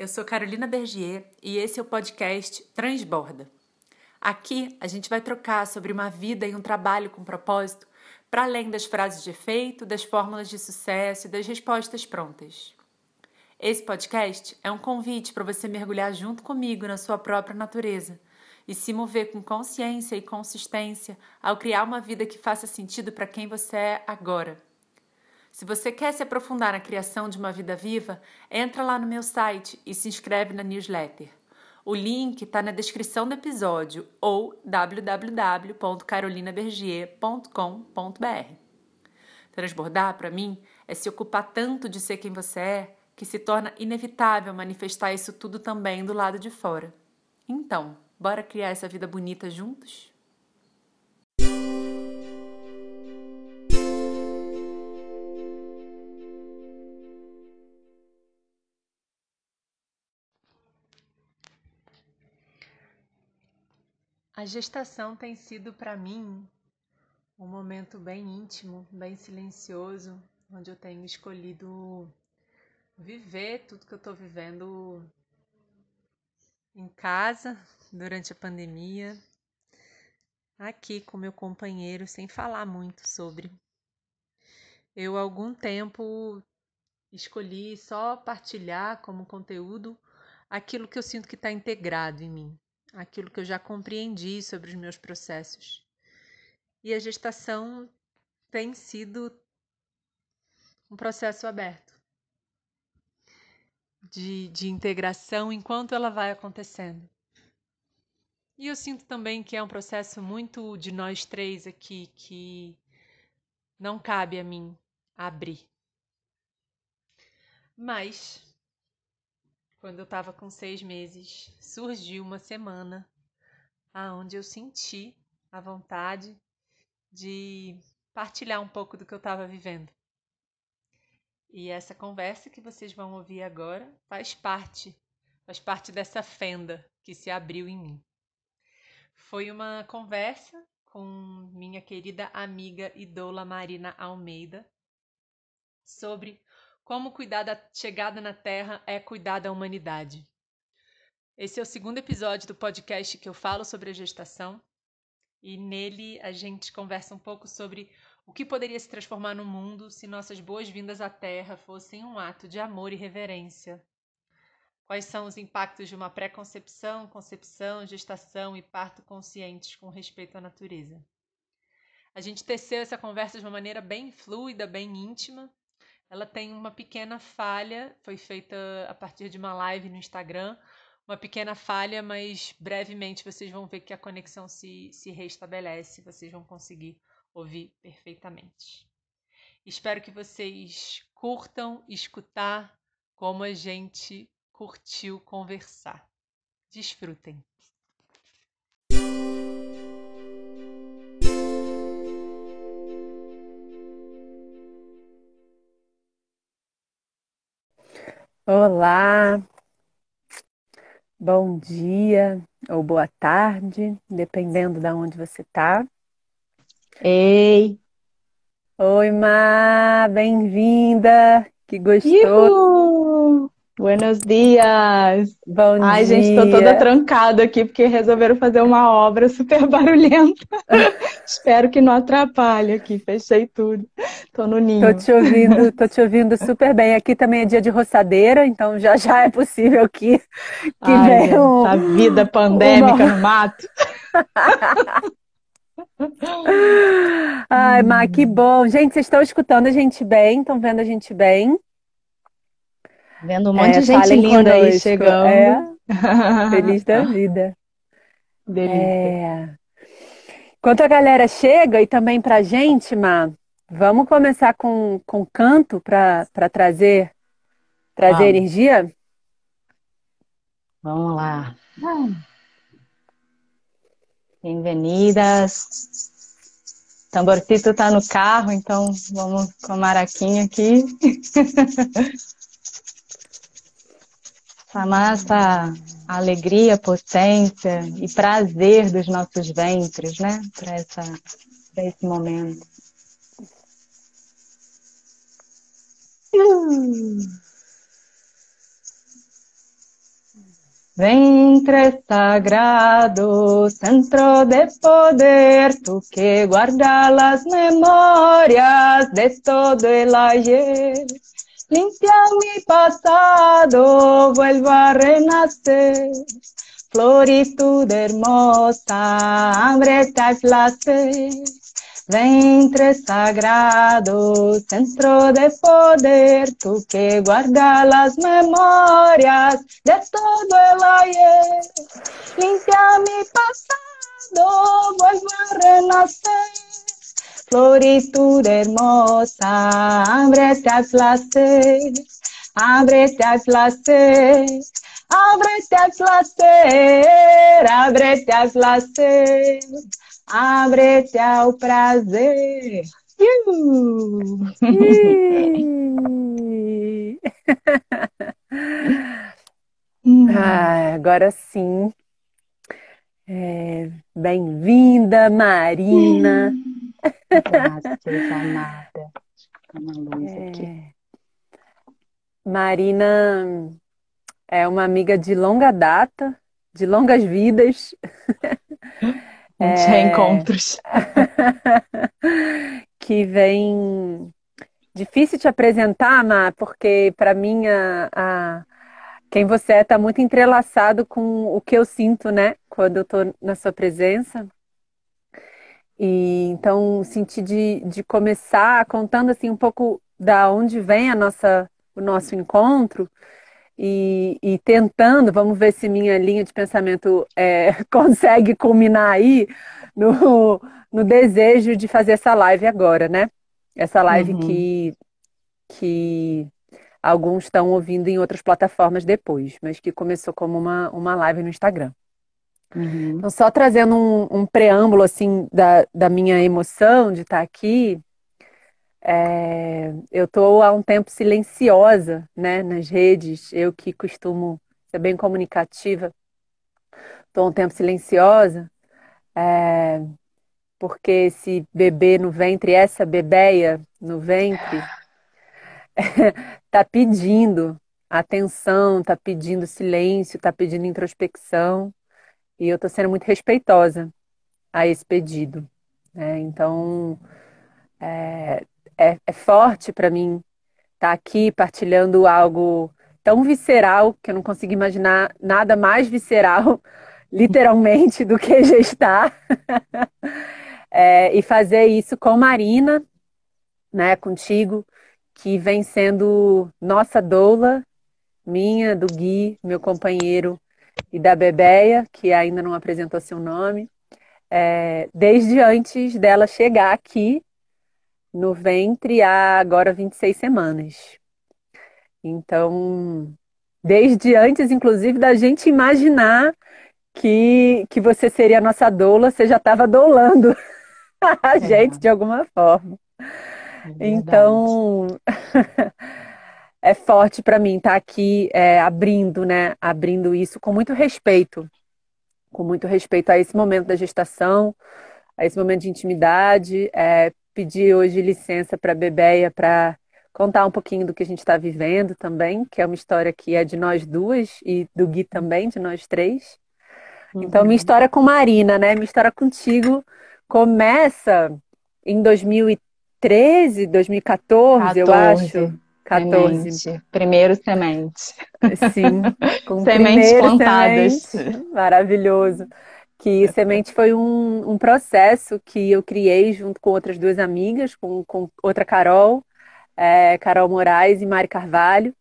Eu sou Carolina Bergier e esse é o podcast Transborda. Aqui a gente vai trocar sobre uma vida e um trabalho com propósito para além das frases de efeito, das fórmulas de sucesso e das respostas prontas. Esse podcast é um convite para você mergulhar junto comigo na sua própria natureza e se mover com consciência e consistência ao criar uma vida que faça sentido para quem você é agora. Se você quer se aprofundar na criação de uma vida viva, entra lá no meu site e se inscreve na newsletter. O link está na descrição do episódio ou www.carolinabergier.com.br. Transbordar, para mim, é se ocupar tanto de ser quem você é que se torna inevitável manifestar isso tudo também do lado de fora. Então, bora criar essa vida bonita juntos? A gestação tem sido para mim um momento bem íntimo, bem silencioso, onde eu tenho escolhido viver tudo que eu estou vivendo em casa durante a pandemia, aqui com meu companheiro, sem falar muito sobre. Eu, algum tempo, escolhi só partilhar como conteúdo aquilo que eu sinto que está integrado em mim aquilo que eu já compreendi sobre os meus processos. E a gestação tem sido um processo aberto de, de integração enquanto ela vai acontecendo. E eu sinto também que é um processo muito de nós três aqui, que não cabe a mim abrir. Mas quando eu estava com seis meses, surgiu uma semana aonde eu senti a vontade de partilhar um pouco do que eu estava vivendo. E essa conversa que vocês vão ouvir agora faz parte, faz parte dessa fenda que se abriu em mim. Foi uma conversa com minha querida amiga Idola Marina Almeida sobre como cuidar da chegada na Terra é cuidar da humanidade. Esse é o segundo episódio do podcast que eu falo sobre a gestação e nele a gente conversa um pouco sobre o que poderia se transformar no mundo se nossas boas-vindas à Terra fossem um ato de amor e reverência. Quais são os impactos de uma pré-concepção, concepção, gestação e parto conscientes com respeito à natureza? A gente teceu essa conversa de uma maneira bem fluida, bem íntima, ela tem uma pequena falha, foi feita a partir de uma live no Instagram, uma pequena falha, mas brevemente vocês vão ver que a conexão se, se restabelece, vocês vão conseguir ouvir perfeitamente. Espero que vocês curtam escutar como a gente curtiu conversar. Desfrutem! Olá, bom dia ou boa tarde, dependendo de onde você está. Ei! Oi, Má, bem-vinda! Que gostoso! Buenos dias! Bom Ai, dia! gente, tô toda trancada aqui porque resolveram fazer uma obra super barulhenta. Espero que não atrapalhe aqui, fechei tudo. Tô no ninho. Tô te ouvindo, tô te ouvindo super bem. Aqui também é dia de roçadeira, então já já é possível que, que Ai, venha um, essa vida pandêmica uma- no mato. Ai, Má, que bom. Gente, vocês estão escutando a gente bem? Estão vendo a gente bem? Vendo um monte É, de gente linda aí chegando. É, feliz da vida. Delícia. É. Enquanto a galera chega, e também pra gente, Má, vamos começar com, com canto para trazer, trazer energia? Vamos lá. Bem-vindas. Tamborcito tá no carro, então vamos com a maraquinha aqui. Chamar essa alegria, potência e prazer dos nossos ventres, né? Para esse momento. Ventre sagrado, centro de poder, tú que guarda las memorias de todo el ayer. Limpia mi pasado, vuelvo a renacer. Floritud hermosa, ábrete al placer. Ventre sagrado, centro de poder, tú que guarda las memorias de todo el ayer. Limpia mi pasado, vuelvo a renacer. Floritud hermosa, ábrete al placer, ábrete al placer. Ábrete al placer, ábrete al placer. Ábrete ao prazer. ah, agora sim. É, Bem-vinda, Marina. Graças, amada. Uma luz é... aqui. Marina é uma amiga de longa data, de longas vidas. Muitos é... reencontros. que vem. Difícil te apresentar, Má, porque para mim a, a, quem você é está muito entrelaçado com o que eu sinto, né? Quando eu estou na sua presença. E então senti de, de começar contando assim um pouco da onde vem a nossa, o nosso encontro e, e, tentando, vamos ver se minha linha de pensamento é, consegue culminar aí no, no desejo de fazer essa live agora, né? Essa live uhum. que, que alguns estão ouvindo em outras plataformas depois, mas que começou como uma, uma live no Instagram. Uhum. Então, só trazendo um, um preâmbulo assim da, da minha emoção de estar aqui, é, eu estou há um tempo silenciosa né, nas redes, eu que costumo ser bem comunicativa, estou um tempo silenciosa, é, porque esse bebê no ventre, essa bebeia no ventre, está pedindo atenção, está pedindo silêncio, está pedindo introspecção, e eu estou sendo muito respeitosa a esse pedido. Né? Então, é, é, é forte para mim estar tá aqui partilhando algo tão visceral que eu não consigo imaginar nada mais visceral, literalmente, do que gestar. é, e fazer isso com Marina, né, contigo, que vem sendo nossa doula, minha, do Gui, meu companheiro, e da Bebeia, que ainda não apresentou seu nome, é, desde antes dela chegar aqui no ventre há agora 26 semanas. Então, desde antes, inclusive, da gente imaginar que, que você seria a nossa doula, você já estava doulando a é. gente de alguma forma. É então, é forte para mim estar tá aqui é, abrindo, né? Abrindo isso com muito respeito, com muito respeito a esse momento da gestação, a esse momento de intimidade, é, pedir hoje licença para a Bebeia para contar um pouquinho do que a gente está vivendo também, que é uma história que é de nós duas e do Gui também, de nós três. Uhum. Então, minha história com Marina, né? Minha história contigo começa em 2013, 2014, 14. eu acho. 14. Semente. Primeiro semente. Sim, com sementes plantadas. Semente. Maravilhoso que Semente foi um, um, processo que eu criei junto com outras duas amigas, com, com outra Carol, é, Carol Moraes e Mari Carvalho,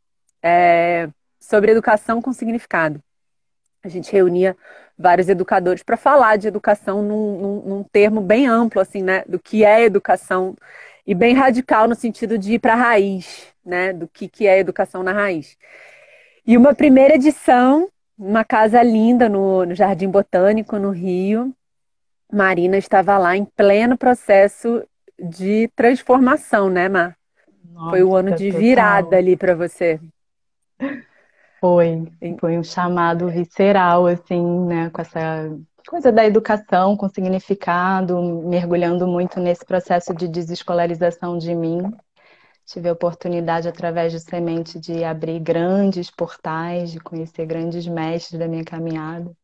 é, sobre educação com significado. A gente reunia vários educadores para falar de educação num, num, num, termo bem amplo, assim, né, do que é educação e bem radical no sentido de ir para a raiz, né, do que, que é educação na raiz. E uma primeira edição uma casa linda no, no Jardim Botânico, no Rio. Marina estava lá em pleno processo de transformação, né, Mar? Nossa, Foi o ano de virada total. ali para você. Foi, foi um chamado visceral, assim, né, com essa coisa da educação, com significado, mergulhando muito nesse processo de desescolarização de mim. tive a oportunidade, através de semente, de abrir grandes portais, de conhecer grandes mestres da minha caminhada.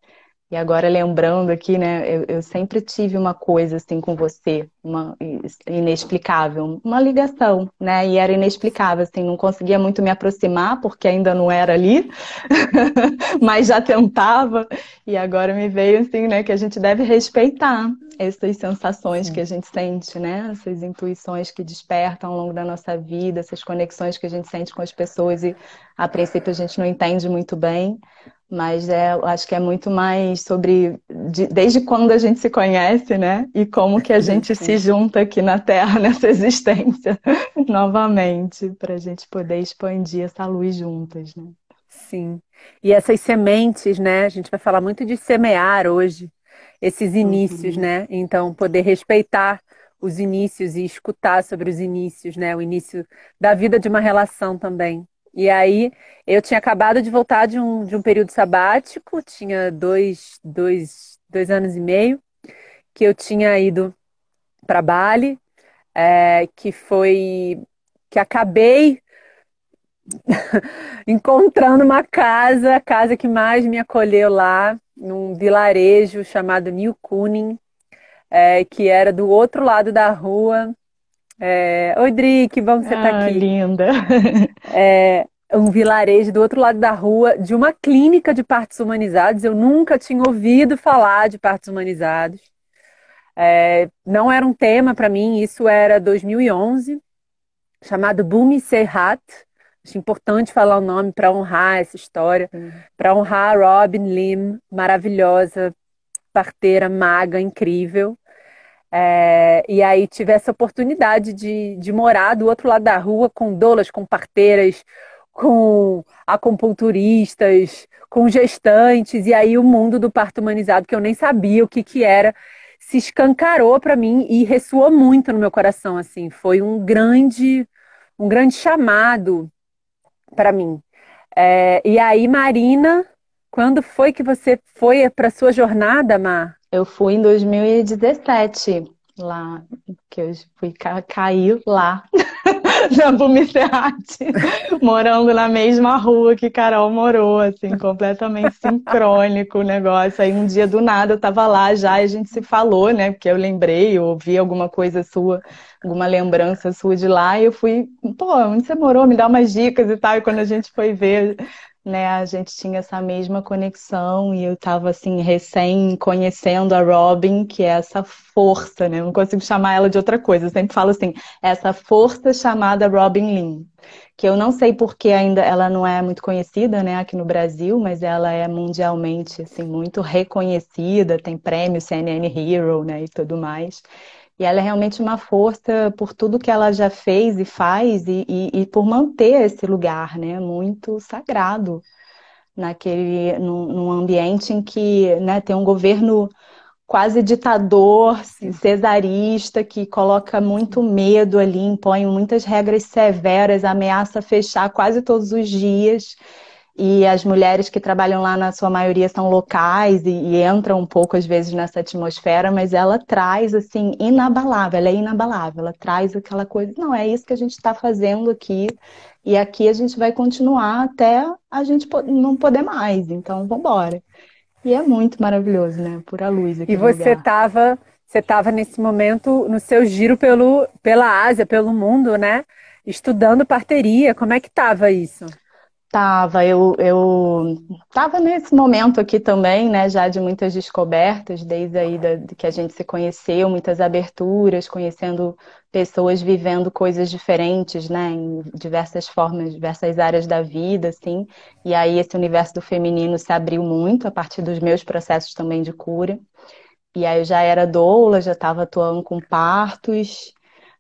E agora lembrando aqui, né, eu, eu, sempre tive uma coisa assim com você, uma inexplicável, uma ligação, né? E era inexplicável, assim, não conseguia muito me aproximar porque ainda não era ali, mas já tentava. E agora me veio assim, né, que a gente deve respeitar essas sensações que a gente sente, né? Essas intuições que despertam ao longo da nossa vida, essas conexões que a gente sente com as pessoas e a princípio a gente não entende muito bem, mas é, eu acho que é muito mais sobre de, desde quando a gente se conhece, né? E como que a gente se junta aqui na Terra nessa existência novamente, para a gente poder expandir essa luz juntas, né? Sim. E essas sementes, né? A gente vai falar muito de semear hoje, esses inícios, uhum. né? Então, poder respeitar os inícios e escutar sobre os inícios, né? O início da vida de uma relação também. E aí eu tinha acabado de voltar de um, de um período sabático, tinha dois, dois, dois anos e meio, que eu tinha ido para Bali, é, que foi que acabei encontrando uma casa, a casa que mais me acolheu lá, num vilarejo chamado New Kuning, é, que era do outro lado da rua, é... Oi, Dri, que bom que você está ah, aqui. linda. É um vilarejo do outro lado da rua de uma clínica de partos humanizados. Eu nunca tinha ouvido falar de partos humanizados. É, não era um tema para mim, isso era 2011, chamado Bumi Serhat. Acho importante falar o nome para honrar essa história, para honrar a Robin Lim, maravilhosa, parteira, maga, incrível. É, e aí tive essa oportunidade de, de morar do outro lado da rua com doulas, com parteiras, com acupunturistas, com gestantes, e aí o mundo do parto humanizado, que eu nem sabia o que, que era, se escancarou para mim e ressoou muito no meu coração, assim, foi um grande, um grande chamado para mim. É, e aí, Marina, quando foi que você foi para sua jornada, Mar? Eu fui em 2017 lá, que eu fui ca cair lá na Bumicerrate, morando na mesma rua que Carol morou, assim, completamente sincrônico o negócio. Aí um dia do nada eu tava lá já e a gente se falou, né? Porque eu lembrei, eu ouvi alguma coisa sua, alguma lembrança sua de lá, e eu fui, pô, onde você morou? Me dá umas dicas e tal. E quando a gente foi ver, né, a gente tinha essa mesma conexão e eu estava assim recém conhecendo a Robin, que é essa força, né? Eu não consigo chamar ela de outra coisa. Eu sempre falo assim, essa força chamada Robin Lin, que eu não sei porque ainda ela não é muito conhecida, né, aqui no Brasil, mas ela é mundialmente assim muito reconhecida, tem prêmio CNN Hero, né, e tudo mais. E ela é realmente uma força por tudo que ela já fez e faz e, e, e por manter esse lugar, né, muito sagrado naquele num, num ambiente em que, né, tem um governo quase ditador, cesarista, que coloca muito medo ali, impõe muitas regras severas, ameaça fechar quase todos os dias e as mulheres que trabalham lá, na sua maioria, são locais e, e, entram um pouco, às vezes, nessa atmosfera, mas ela traz, assim, inabalável, ela é inabalável, ela traz aquela coisa, não, é isso que a gente está fazendo aqui, e aqui a gente vai continuar até a gente não poder mais, então vamos embora. E é muito maravilhoso, né? Pura luz aqui. E você estava você estava nesse momento no seu giro pelo, pela Ásia, pelo mundo, né? Estudando parteria. Como é que estava isso? Tava, eu, eu tava nesse momento aqui também, né, já de muitas descobertas, desde aí da, que a gente se conheceu, muitas aberturas, conhecendo pessoas vivendo coisas diferentes, né, em diversas formas, diversas áreas da vida, assim, e aí esse universo do feminino se abriu muito a partir dos meus processos também de cura, e aí eu já era doula, já estava atuando com partos,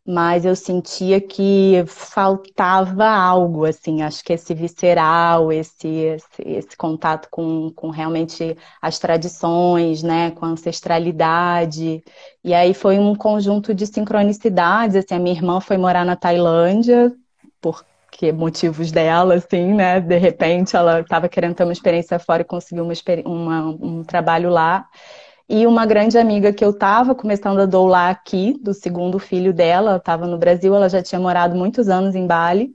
mas eu sentia que faltava algo, assim, acho que esse visceral, esse, esse, esse, contato com, com realmente as tradições, né, com a ancestralidade, e aí foi um conjunto de sincronicidades, assim, a minha irmã foi morar na Tailândia, porque motivos dela, assim, né, de repente ela estava querendo ter uma experiência fora e conseguiu uma, uma, um trabalho lá, E uma grande amiga que eu estava começando a doular aqui, do segundo filho dela, estava no Brasil, ela já tinha morado muitos anos em Bali,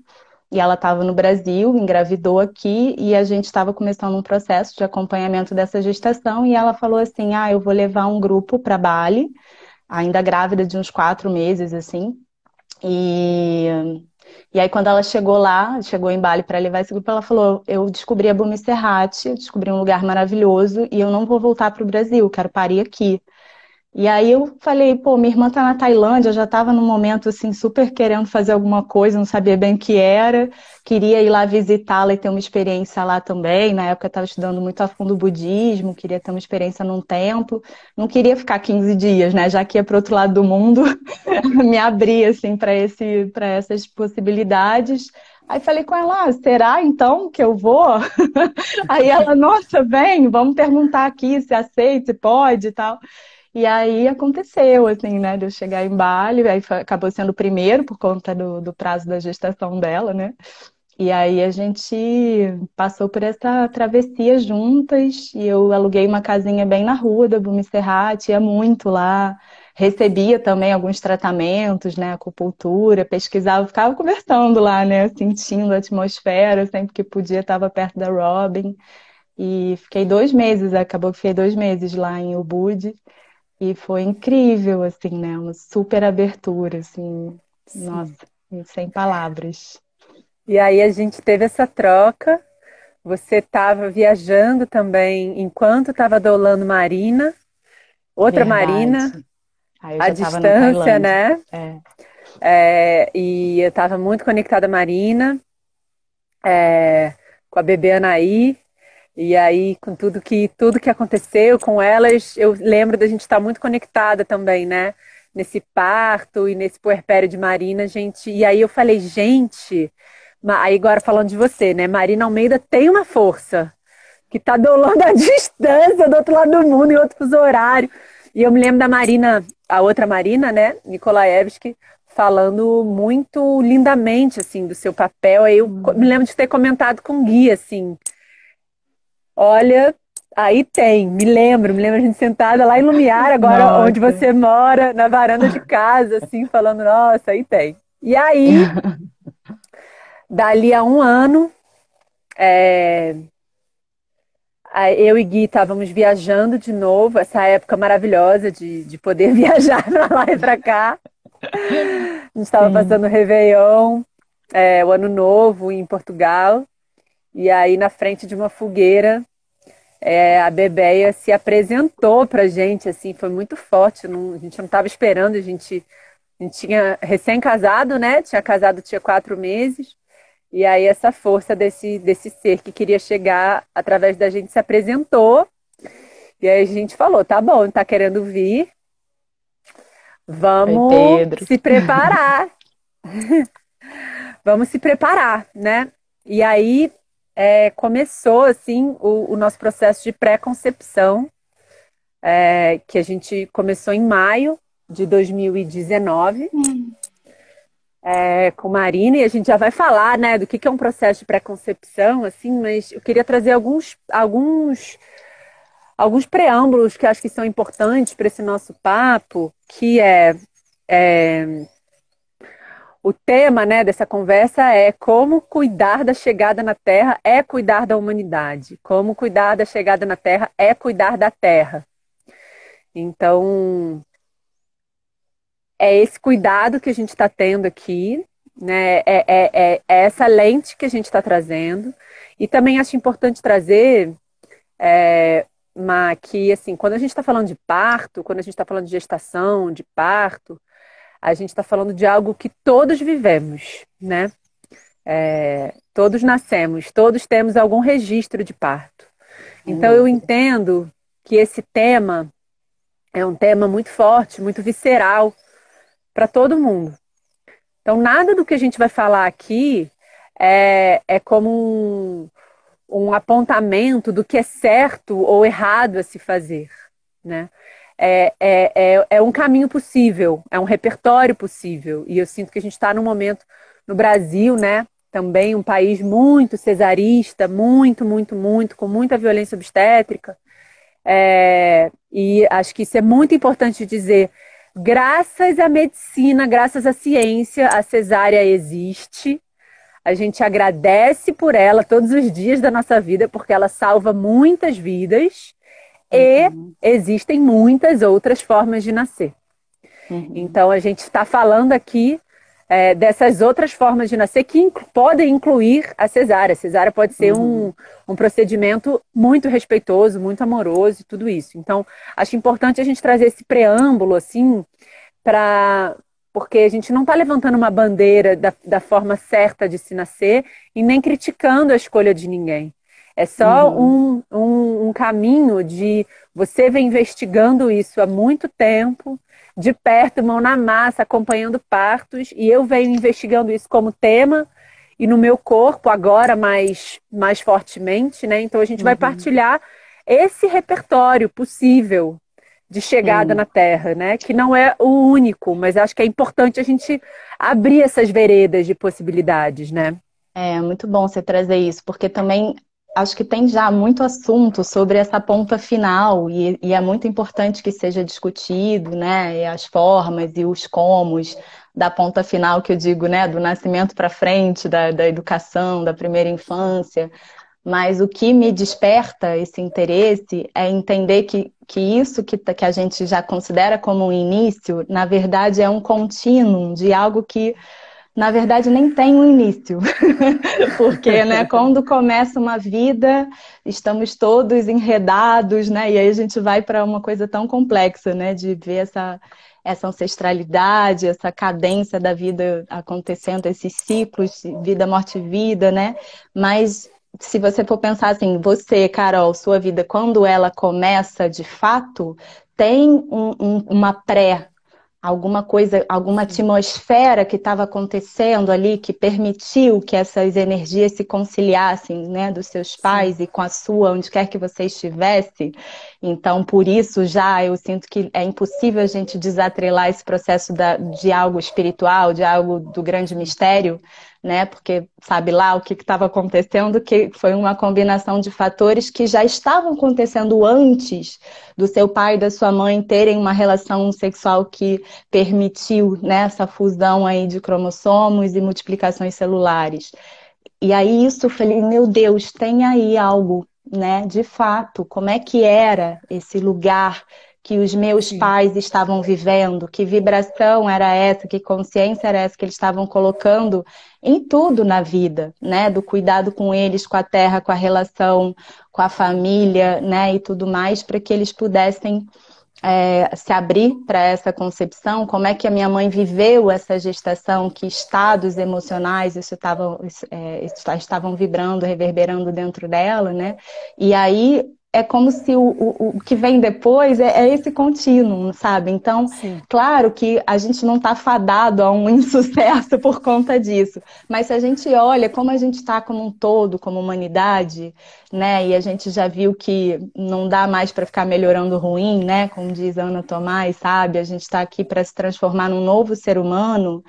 e ela estava no Brasil, engravidou aqui, e a gente estava começando um processo de acompanhamento dessa gestação, e ela falou assim: Ah, eu vou levar um grupo para Bali, ainda grávida de uns quatro meses, assim, e e aí, quando ela chegou lá, chegou em Bali para levar esse grupo, ela falou: Eu descobri a Bumi Serrate, eu descobri um lugar maravilhoso e eu não vou voltar para o Brasil, quero parir aqui. E aí eu falei, pô, minha irmã tá na Tailândia, eu já estava num momento assim super querendo fazer alguma coisa, não sabia bem o que era, queria ir lá visitá-la e ter uma experiência lá também. Na época eu estava estudando muito a fundo o budismo, queria ter uma experiência num templo, não queria ficar 15 dias, né? Já que ia para outro lado do mundo, me abrir assim para esse para essas possibilidades. Aí falei com ela, ah, será então que eu vou? Aí ela, nossa, vem, vamos perguntar aqui se aceita, se pode e tal. E aí aconteceu, assim, né, de eu chegar em Bali, aí foi, acabou sendo o primeiro por conta do, do prazo da gestação dela, né? E aí a gente passou por essa travessia juntas e eu aluguei uma casinha bem na rua da Bumisserrat, ia muito lá, recebia também alguns tratamentos, né, acupuntura, pesquisava, ficava conversando lá, né, sentindo a atmosfera, sempre que podia estava perto da Robin. E fiquei dois meses, acabou que fiquei dois meses lá em Ubud. E foi incrível, assim, né? Uma super abertura, assim. Sim. Nossa, sem palavras. E aí a gente teve essa troca. Você estava viajando também enquanto estava dolando Marina, outra Verdade. Marina, à distância, né? É. É, e eu estava muito conectada à Marina, é, com a bebê Anaí, e aí, com tudo que tudo que aconteceu com elas, eu lembro da gente estar muito conectada também, né? Nesse parto e nesse puerpério de Marina, gente. E aí eu falei, gente, aí agora falando de você, né? Marina Almeida tem uma força que tá dolando a distância do outro lado do mundo, em fuso horário. E eu me lembro da Marina, a outra Marina, né? Nikolaevski, falando muito lindamente, assim, do seu papel. Aí eu me lembro de ter comentado com o Gui, assim, Olha, aí tem, me lembro, me lembro a gente sentada lá em Lumiar, agora nossa. onde você mora, na varanda de casa, assim, falando, nossa, aí tem. E aí, dali a um ano, é, eu e Gui estávamos viajando de novo, essa época maravilhosa de, de poder viajar para lá e para cá. A gente estava passando o Réveillon, é, o Ano Novo em Portugal, e aí na frente de uma fogueira é, a Bebeia se apresentou pra gente, assim, foi muito forte. Não, a gente não estava esperando, a gente, a gente tinha recém-casado, né? Tinha casado, tinha quatro meses. E aí essa força desse, desse ser que queria chegar através da gente se apresentou. E aí a gente falou, tá bom, tá querendo vir. Vamos se preparar. Vamos se preparar, né? E aí é, começou assim o, o, nosso processo de pré-concepção, é, que a gente começou em maio de 2019. Hum. É, com Marina, e a gente já vai falar né, do que, que é um processo de pré-concepção, assim, mas eu queria trazer alguns, alguns, alguns preâmbulos que acho que são importantes para esse nosso papo, que é, é o tema né, dessa conversa é como cuidar da chegada na Terra é cuidar da humanidade. Como cuidar da chegada na Terra é cuidar da Terra. Então, é esse cuidado que a gente está tendo aqui, né? É, é, é, é, essa lente que a gente está trazendo. E também acho importante trazer é, uma, que, assim, quando a gente está falando de parto, quando a gente está falando de gestação, de parto, a gente está falando de algo que todos vivemos, né? É, todos nascemos, todos temos algum registro de parto. Então eu entendo que esse tema é um tema muito forte, muito visceral para todo mundo. Então nada do que a gente vai falar aqui é, é como um, um apontamento do que é certo ou errado a se fazer, né? É, é, é, é um caminho possível, é um repertório possível. E eu sinto que a gente está num momento no Brasil, né? Também um país muito cesarista, muito, muito, muito, com muita violência obstétrica. É, e acho que isso é muito importante dizer. Graças à medicina, graças à ciência, a cesárea existe. A gente agradece por ela todos os dias da nossa vida, porque ela salva muitas vidas. Uhum. E existem muitas outras formas de nascer. Uhum. Então, a gente está falando aqui é, dessas outras formas de nascer que inc podem incluir a cesárea. A cesárea pode ser uhum. um, um procedimento muito respeitoso, muito amoroso e tudo isso. Então, acho importante a gente trazer esse preâmbulo, assim, para. Porque a gente não está levantando uma bandeira da, da forma certa de se nascer e nem criticando a escolha de ninguém. É só uhum. um, um, um, caminho de você vem investigando isso há muito tempo, de perto, mão na massa, acompanhando partos, e eu venho investigando isso como tema e no meu corpo agora mais, mais fortemente, né? Então a gente uhum. vai partilhar esse repertório possível de chegada na Terra, né? Que não é o único, mas acho que é importante a gente abrir essas veredas de possibilidades, né? É muito bom você trazer isso, porque também acho que tem já muito assunto sobre essa ponta final e, e, é muito importante que seja discutido, né? E as formas e os comos da ponta final que eu digo, né? Do nascimento para frente, da, da educação, da primeira infância. Mas o que me desperta esse interesse é entender que, que isso que, que a gente já considera como um início, na verdade, é um contínuo de algo que na verdade nem tem um início. Porque, né, quando começa uma vida, estamos todos enredados, né? E aí a gente vai para uma coisa tão complexa, né, de ver essa essa ancestralidade, essa cadência da vida acontecendo, esses ciclos, vida, morte, vida, né? Mas se você for pensar assim, você, Carol, sua vida, quando ela começa de fato, tem um, um, uma pré alguma coisa, alguma atmosfera que estava acontecendo ali que permitiu que essas energias se conciliassem, né, dos seus pais Sim. e com a sua, onde quer que você estivesse. Então, por isso já eu sinto que é impossível a gente desatrelar esse processo da, de algo espiritual, de algo do grande mistério, né? Porque sabe lá o que estava acontecendo, que foi uma combinação de fatores que já estavam acontecendo antes do seu pai e da sua mãe terem uma relação sexual que permitiu né, essa fusão aí de cromossomos e multiplicações celulares. E aí isso eu falei, meu Deus, tem aí algo, né? De fato, como é que era esse lugar que os meus Sim. pais estavam vivendo, que vibração era essa, que consciência era essa que eles estavam colocando em tudo na vida, né? Do cuidado com eles, com a terra, com a relação com a família, né? E tudo mais, para que eles pudessem é, se abrir para essa concepção, como é que a minha mãe viveu essa gestação, que estados emocionais isso estavam, é, estavam vibrando, reverberando dentro dela, né? E aí é como se o, o, o que vem depois é, é, esse contínuo, sabe? Então, Sim. claro que a gente não está fadado a um insucesso por conta disso, mas se a gente olha como a gente está como um todo, como humanidade, né? E a gente já viu que não dá mais para ficar melhorando ruim, né? Como diz Ana Tomás, sabe? A gente está aqui para se transformar num novo ser humano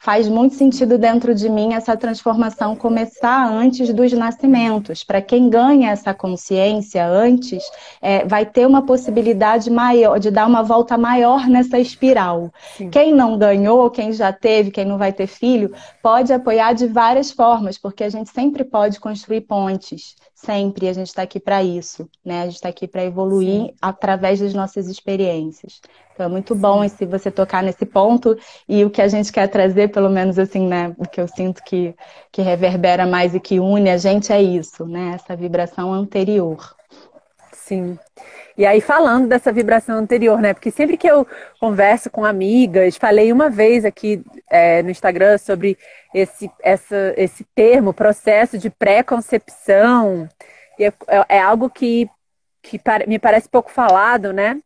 faz muito sentido dentro de mim essa transformação começar antes dos nascimentos. Para quem ganha essa consciência antes, é, vai ter uma possibilidade maior de dar uma volta maior nessa espiral. Sim. Quem não ganhou, quem já teve, quem não vai ter filho, pode apoiar de várias formas, porque a gente sempre pode construir pontes sempre. A gente está aqui para isso, né? A gente está aqui para evoluir Sim. através das nossas experiências. Então é muito Sim. bom se você tocar nesse ponto e o que a gente quer trazer, pelo menos assim, né? O que eu sinto que, que reverbera mais e que une a gente é isso, né? Essa vibração anterior. Sim. E aí, falando dessa vibração anterior, né? Porque sempre que eu converso com amigas, falei uma vez aqui é, no Instagram sobre esse, essa, esse termo, processo de pré-concepção. É, é, é, algo que, que me parece pouco falado, né?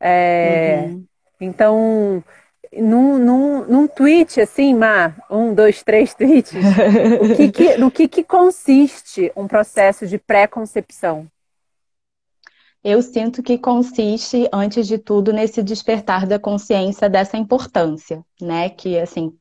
É, uhum. Então, num, num, num tweet assim, Mar, um, dois, três tweets, que que, no que, que consiste um processo de pré-concepção? Eu sinto que consiste, antes de tudo, nesse despertar da consciência dessa importância, né? Que, assim,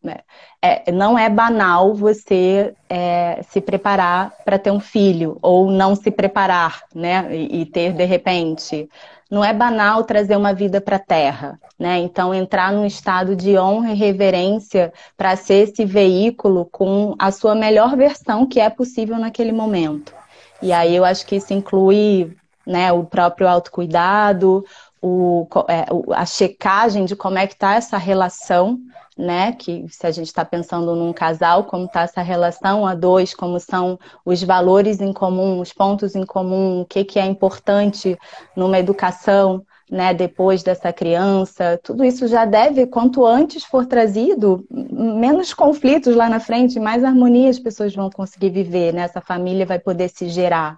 é, não é banal você é, se preparar para ter um filho, ou não se preparar, né? E, e ter, de repente. Não é banal trazer uma vida para a Terra, né? Então, entrar num estado de honra e reverência para ser esse veículo com a sua melhor versão que é possível naquele momento. E aí eu acho que isso inclui né? O próprio autocuidado, o, é, a checagem de como é que está essa relação, né? Que se a gente está pensando num casal, como está essa relação a dois, como são os valores em comum, os pontos em comum, o que, que é importante numa educação, né? Depois dessa criança, tudo isso já deve, quanto antes for trazido, menos conflitos lá na frente, mais harmonia as pessoas vão conseguir viver, né? Essa família vai poder se gerar.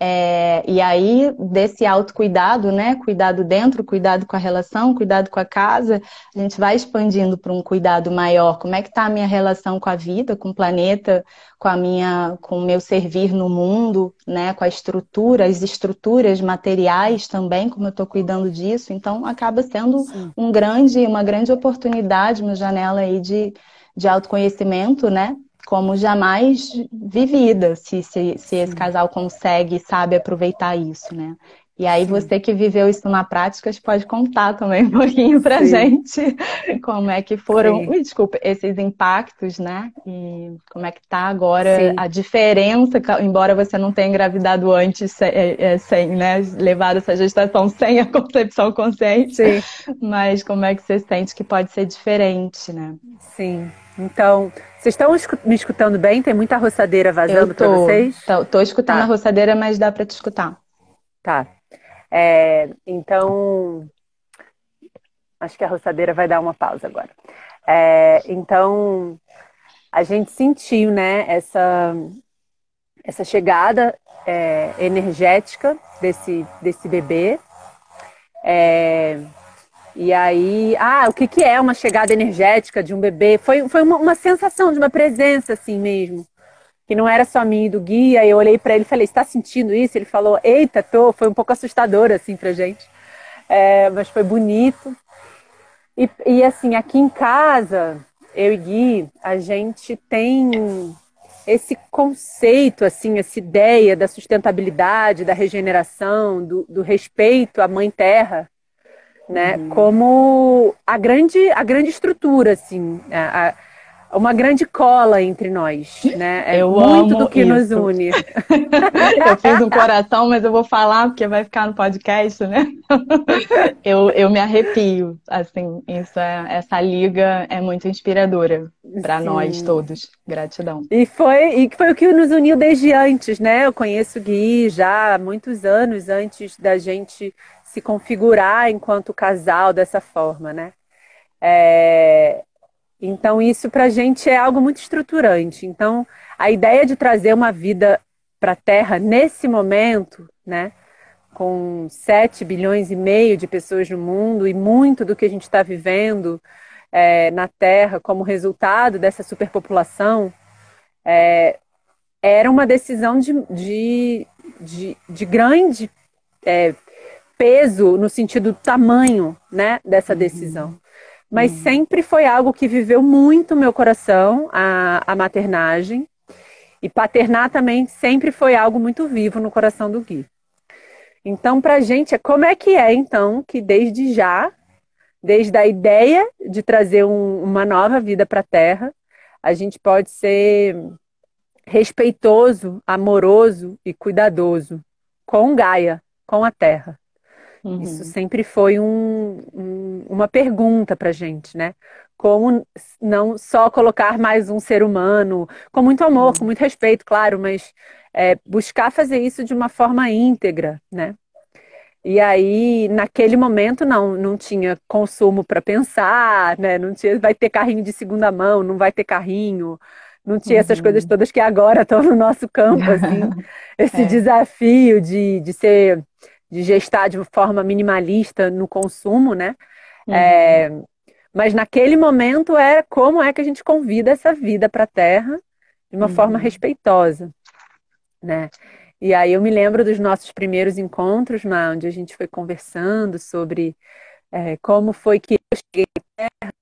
É, e aí, desse autocuidado, né? Cuidado dentro, cuidado com a relação, cuidado com a casa, a gente vai expandindo para um cuidado maior. Como é que está a minha relação com a vida, com o planeta, com a minha, com o meu servir no mundo, né? Com a estrutura, as estruturas materiais também, como eu estou cuidando disso. Então, acaba sendo um grande, uma grande oportunidade, uma janela aí de, de autoconhecimento, né? Como jamais vivida, se, se, se esse casal consegue, sabe aproveitar isso, né? E aí Sim. você que viveu isso na prática pode contar também um pouquinho pra Sim. gente como é que foram, ui, desculpa, esses impactos, né? E como é que tá agora Sim. a diferença, embora você não tenha engravidado antes sem, é, é, sem, né, levado essa gestação sem a concepção consciente, mas como é que você sente que pode ser diferente, né? Sim. Então, vocês estão me escutando bem? Tem muita roçadeira vazando para vocês? Tô, tô escutando tá. a roçadeira, mas dá para te escutar. Tá. É, então, acho que a roçadeira vai dar uma pausa agora. É, então, a gente sentiu, né, essa, essa chegada é, energética desse, desse bebê. É, e aí, ah, o que, que é uma chegada energética de um bebê? Foi, foi uma, uma sensação de uma presença, assim mesmo. Que não era só minha e do guia. Eu olhei para ele e falei: está sentindo isso? Ele falou: eita, tô. Foi um pouco assustador, assim, pra gente. É, mas foi bonito. E, e, assim, aqui em casa, eu e Gui, a gente tem esse conceito, assim, essa ideia da sustentabilidade, da regeneração, do, do respeito à Mãe Terra né? Uhum. Como a grande, a grande estrutura, assim, a, a, uma grande cola entre nós, né? É eu muito do que isso. nos une. eu fiz um coração, mas eu vou falar porque vai ficar no podcast, né? eu, eu me arrepio, assim, isso é, essa liga é muito inspiradora para nós todos. Gratidão. E foi, e foi o que nos uniu desde antes, né? Eu conheço o Gui já há muitos anos antes da gente se configurar enquanto casal dessa forma, né? É... Então, isso para a gente é algo muito estruturante. Então, a ideia de trazer uma vida para a Terra nesse momento, né? Com 7 bilhões e meio de pessoas no mundo e muito do que a gente está vivendo é, na Terra como resultado dessa superpopulação, é, era uma decisão de, de, de, de grande é, peso no sentido do tamanho, né, dessa uhum. decisão. Uhum. Mas uhum. sempre foi algo que viveu muito meu coração, a, a maternagem. E paternar também sempre foi algo muito vivo no coração do Gui. Então, para a gente, como é que é, então, que desde já, desde a ideia de trazer um, uma nova vida para a Terra, a gente pode ser respeitoso, amoroso e cuidadoso com Gaia, com a Terra. Uhum. Isso sempre foi um, um, uma pergunta para gente, né? Como não só colocar mais um ser humano, com muito amor, uhum. com muito respeito, claro, mas é, buscar fazer isso de uma forma íntegra, né? E aí, naquele momento, não, não tinha consumo para pensar, né? Não tinha, vai ter carrinho de segunda mão, não vai ter carrinho, não tinha uhum. essas coisas todas que agora estão no nosso campo, assim. Esse é. desafio de, de ser de gestar de forma minimalista no consumo, né? Uhum. É, mas naquele momento é como é que a gente convida essa vida para a Terra de uma uhum. forma respeitosa, né? E aí eu me lembro dos nossos primeiros encontros, onde a gente foi conversando sobre é, como foi que eu cheguei na Terra,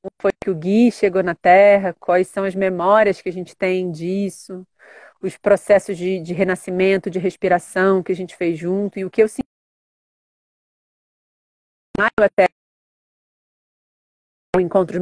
como foi que o Gui chegou na Terra, quais são as memórias que a gente tem disso, os processos de, de renascimento, de respiração que a gente fez junto, e o que eu senti até encontros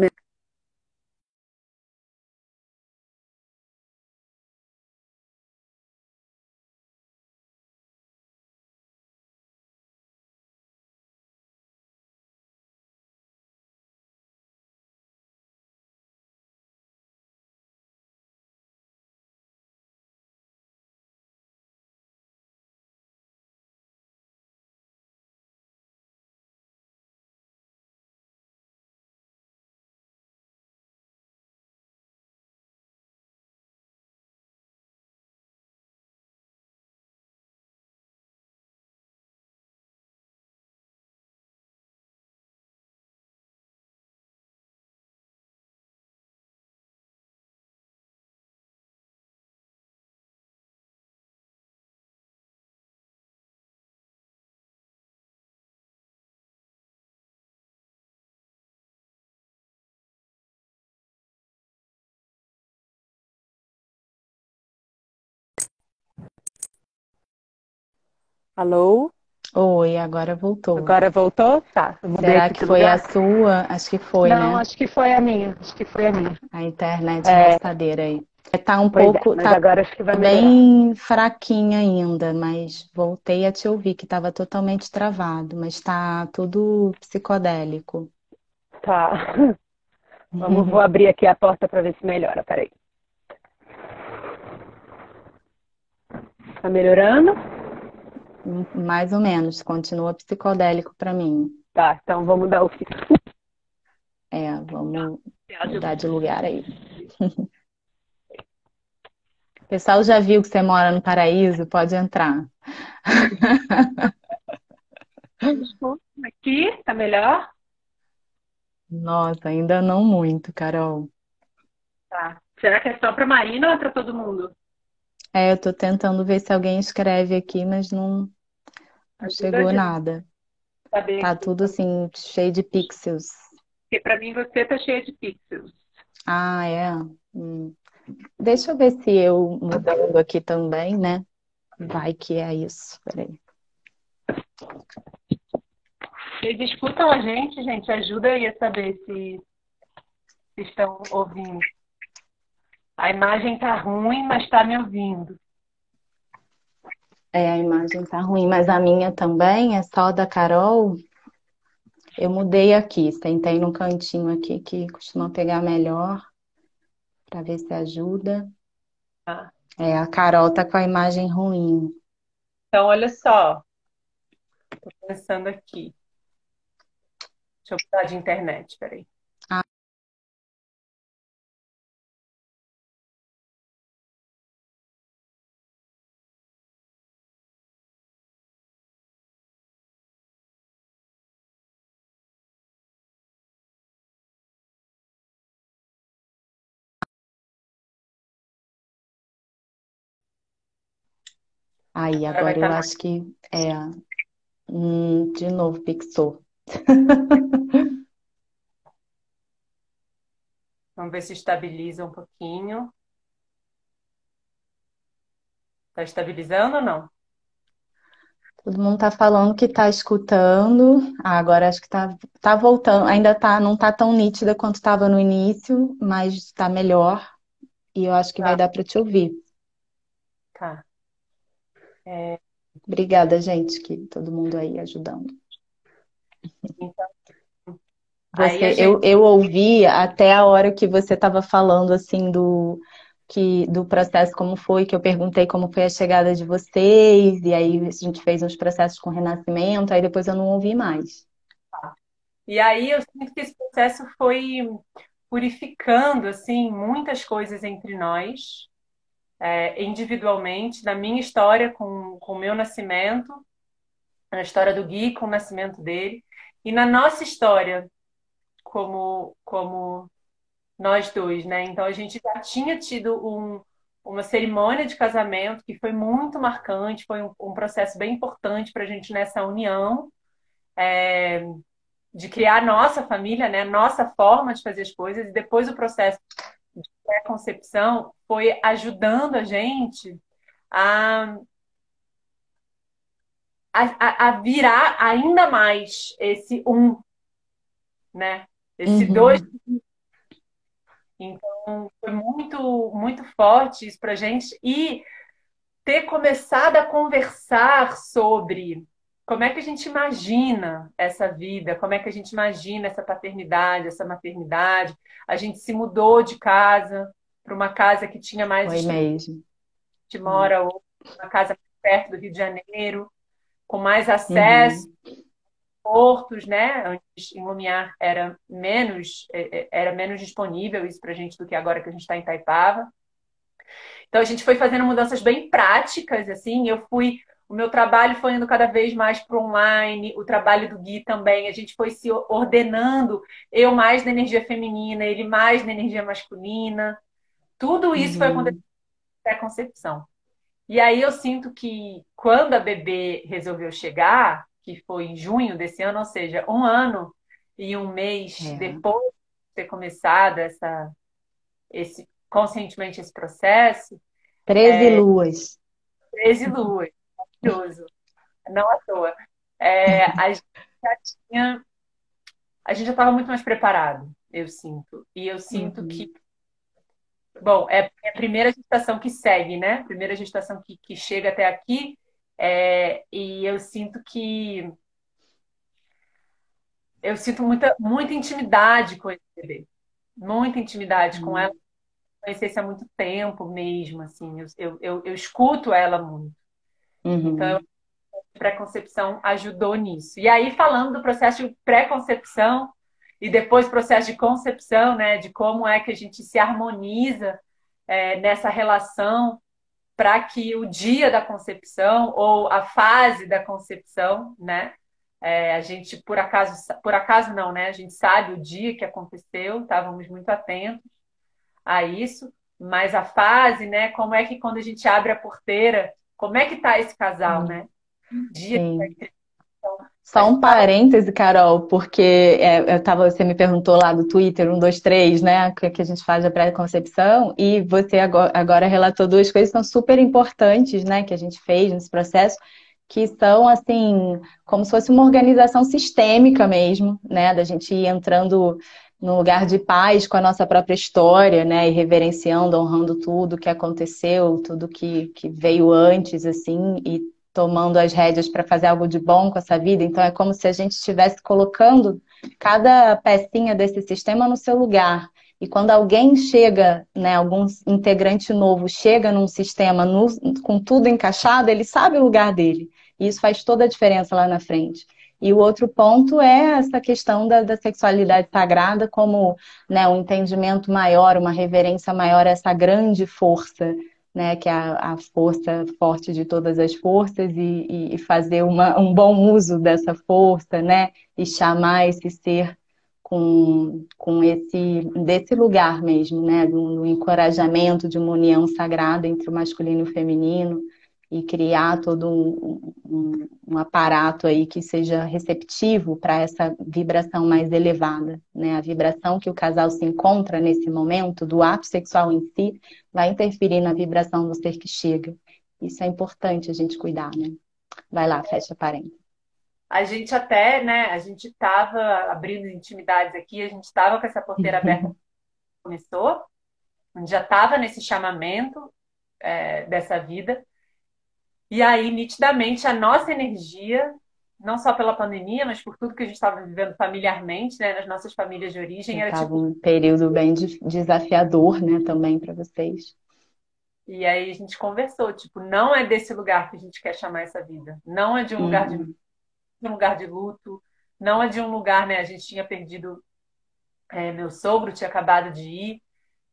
Alô? Oi, agora voltou. Agora voltou? Tá. Será que foi lugar. a sua? Acho que foi, Não, né? acho que foi a minha. Acho que foi a minha. A internet é. aí. Tá um pois pouco, é, tá agora acho que vai bem fraquinha ainda, mas voltei a te ouvir, que estava totalmente travado, mas tá tudo psicodélico. Tá. Vamos, vou abrir aqui a porta para ver se melhora, peraí. Tá melhorando? Mais ou menos, continua psicodélico para mim. Tá, então vamos dar o É, vamos mudar de lugar aí. O pessoal já viu que você mora no paraíso? Pode entrar. Aqui, tá melhor? Nossa, ainda não muito, Carol. Tá. Será que é só para Marina ou é para todo mundo? É, eu tô tentando ver se alguém escreve aqui, mas não, não chegou nada. Saber Tá tudo assim, cheio de pixels. Porque para mim você tá cheia de pixels. Ah, é? Hum. Deixa eu ver se eu mudando aqui também, né? Vai que é isso. Peraí. Vocês escutam a gente, gente? Ajuda aí a saber se, se estão ouvindo. A imagem tá ruim, mas tá me ouvindo. É, a imagem tá ruim, mas a minha também é só da Carol. Eu mudei aqui, sentei no cantinho aqui que costuma pegar melhor, para ver se ajuda. Ah. É, a Carol tá com a imagem ruim. Então, olha só. Tô pensando aqui. Deixa eu mudar de internet, peraí. Aí, Agora vai eu tá acho que é. Hum, de novo, pixou. Vamos ver se estabiliza um pouquinho. Tá estabilizando ou não? Todo mundo tá falando que tá escutando. Ah, agora acho que tá, tá voltando. Ainda tá, não tá tão nítida quanto estava no início, mas tá melhor. E eu acho que vai Tá, dar para te ouvir. tá. É, Obrigada, gente, que todo mundo aí ajudando. então, Você, eu, gente. eu ouvi até a hora que você estava falando assim do que do processo como foi, que eu perguntei como foi a chegada de vocês, e aí a gente fez uns processos com renascimento, aí depois eu não ouvi mais. E aí eu sinto que esse processo foi purificando assim muitas coisas entre nós, é, individualmente, na minha história com, com o meu nascimento, na história do Gui com o nascimento dele, e na nossa história como, como nós dois, né? Então a gente já tinha tido um, uma cerimônia de casamento que foi muito marcante, foi um, um processo bem importante para a gente nessa união. É, de criar nossa família, né, nossa forma de fazer as coisas, e depois o processo de pré-concepção foi ajudando a gente a, a, a, virar ainda mais esse um, né? Esse uhum. dois. Então, foi muito, muito forte isso pra gente. E ter começado a conversar sobre como é que a gente imagina essa vida, como é que a gente imagina essa paternidade, essa maternidade. A gente se mudou de casa para uma casa que tinha mais. Foi mesmo. A gente mora hoje uma casa perto do Rio de Janeiro, com mais acesso, uhum. portos, né? Antes em Lumiar era menos, é, é, era menos disponível isso para a gente do que agora que a gente está em Taipava. Então a gente foi fazendo mudanças bem práticas, assim. Eu fui o meu trabalho foi indo cada vez mais para online, o trabalho do Gui também. A gente foi se ordenando, eu mais na energia feminina, ele mais na energia masculina. Tudo isso uhum. foi acontecendo na concepção. E aí eu sinto que quando a bebê resolveu chegar, que foi em junho desse ano, ou seja, um ano e um mês é. depois de ter começado essa, esse, conscientemente esse processo. 13 é, luas. 13 luas maravilhoso. Não à toa. É, a gente já tinha. A gente já estava muito mais preparado, eu sinto. E eu sinto uhum. que. Bom, é a primeira gestação que segue, né? Primeira gestação que, que chega até aqui. É, e eu sinto que. Eu sinto muita, muita intimidade com esse bebê. Muita intimidade uhum. com ela. Conhecesse há muito tempo mesmo, assim. Eu, eu, eu escuto ela muito. Uhum. Então, pré-concepção ajudou nisso. E aí, falando do processo de pré-concepção e depois processo de concepção, né, de como é que a gente se harmoniza é, nessa relação para que o dia da concepção ou a fase da concepção, né, é, a gente por acaso, por acaso não, né, a gente sabe o dia que aconteceu, estávamos muito atentos a isso, mas a fase, né, como é que quando a gente abre a porteira como é que tá esse casal, né? Dia Só um parêntese, Carol, porque é, eu tava, você me perguntou lá do Twitter, um, dois, três, né? Que, que a gente faz a pré-concepção, e você agora, agora relatou duas coisas que são super importantes, né? Que a gente fez nesse processo, que são assim, como se fosse uma organização sistêmica mesmo, né? Da gente ir entrando no lugar de paz com a nossa própria história, né? E reverenciando, honrando tudo que aconteceu, tudo que, que veio antes, assim, e tomando as rédeas para fazer algo de bom com essa vida. Então é como se a gente estivesse colocando cada pecinha desse sistema no seu lugar. E quando alguém chega, né, algum integrante novo chega num sistema no, com tudo encaixado, ele sabe o lugar dele. E isso faz toda a diferença lá na frente. E o outro ponto é essa questão da, da sexualidade sagrada como né, um entendimento maior, uma reverência maior a essa grande força, né, que é a, a força forte de todas as forças e, e fazer uma, um bom uso dessa força, né, e chamar esse ser com, com esse desse lugar mesmo, né, do, do encorajamento de uma união sagrada entre o masculino e o feminino e criar todo um, um, um aparato aí que seja receptivo para essa vibração mais elevada, né? A vibração que o casal se encontra nesse momento do ato sexual em si vai interferir na vibração do ser que chega. Isso é importante a gente cuidar, né? Vai lá, fecha parênteses. A gente até, né, a gente estava abrindo intimidades aqui, a gente estava com essa porteira aberta começou, a gente já estava nesse chamamento é, dessa vida, e aí, nitidamente, a nossa energia, não só pela pandemia, mas por tudo que a gente estava vivendo familiarmente, né, nas nossas famílias de origem, era tipo... um período bem desafiador, né, também para vocês. E aí a gente conversou, tipo, não é desse lugar que a gente quer chamar essa vida. Não é de um lugar de, uhum. de um lugar de luto, não é de um lugar, né? A gente tinha perdido é, meu sogro, tinha acabado de ir.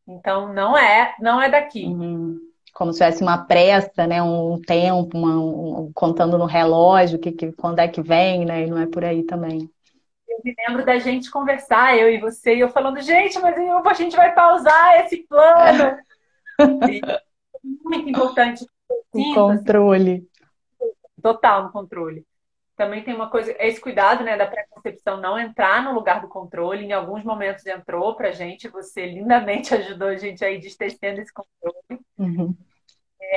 Então não é, não é daqui. Uhum como se tivesse uma pressa, né? Um tempo, uma, um, contando no relógio que, que, quando é que vem, né? E não é por aí também. Eu me lembro da gente conversar, eu e você, e eu falando, gente, mas a gente vai pausar esse plano. e muito importante. O controle. Total no controle. Também tem uma coisa, esse cuidado, né, da pré-concepção não entrar no lugar do controle. Em alguns momentos entrou pra gente, você lindamente ajudou a gente aí destecendo esse controle. Uhum.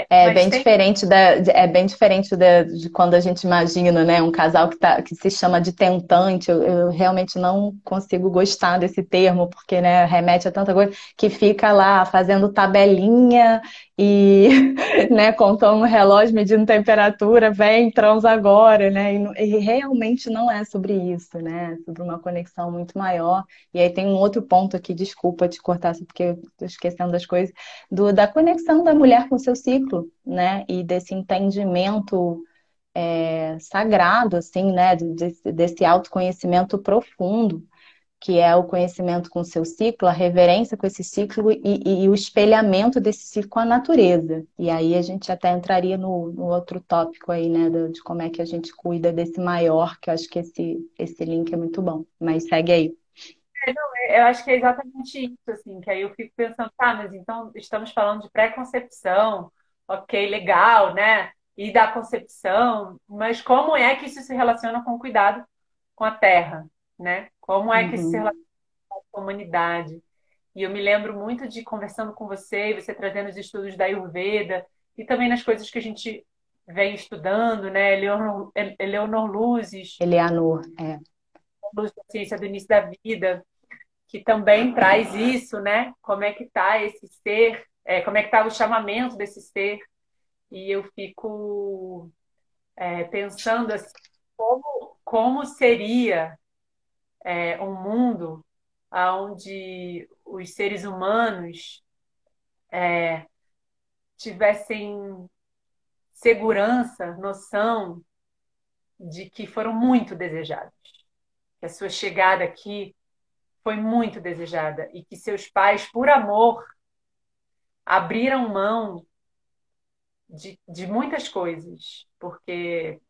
É, bem tem... diferente da, é bem diferente da, de quando a gente imagina, né, um casal que, tá, que se chama de tentante. Eu, eu, realmente não consigo gostar desse termo, porque né, remete a tanta coisa que fica lá fazendo tabelinha e né, contando o relógio, medindo temperatura, vem, transa agora, né? E, e, realmente não é sobre isso, né? É sobre uma conexão muito maior. E aí tem um outro ponto aqui, desculpa te cortar, porque estou esquecendo das coisas, do, da conexão da mulher com o seu ciclo, né? E desse entendimento é, sagrado, assim, né? Desse, desse autoconhecimento profundo que é o conhecimento com seu ciclo, a reverência com esse ciclo e, e, e, o espelhamento desse ciclo com a natureza. E aí a gente até entraria no, no outro tópico aí, né, de, de, como é que a gente cuida desse maior, que eu acho que esse, esse link é muito bom. Mas segue aí. É, é, eu acho que é exatamente isso, assim, que aí eu fico pensando, tá, mas então estamos falando de pré-concepção, ok, legal, né? E da concepção, mas como é que isso se relaciona com o cuidado com a terra, né? Como é que uhum. se relaciona com a humanidade? E eu me lembro muito de conversando com você, você trazendo os estudos da Ayurveda e também nas coisas que a gente vem estudando, né? Eleonor, Eleonor Luzes. Eleanor, é. Luz da Ciência do Início da Vida, que também traz isso, né? Como é que está esse ser, é, como é que está o chamamento desse ser. E eu fico é, pensando assim, como, como seria é, um mundo onde os seres humanos é, tivessem segurança, noção de que foram muito desejados, que a sua chegada aqui foi muito desejada e que seus pais, por amor, abriram mão de, de muitas coisas, porque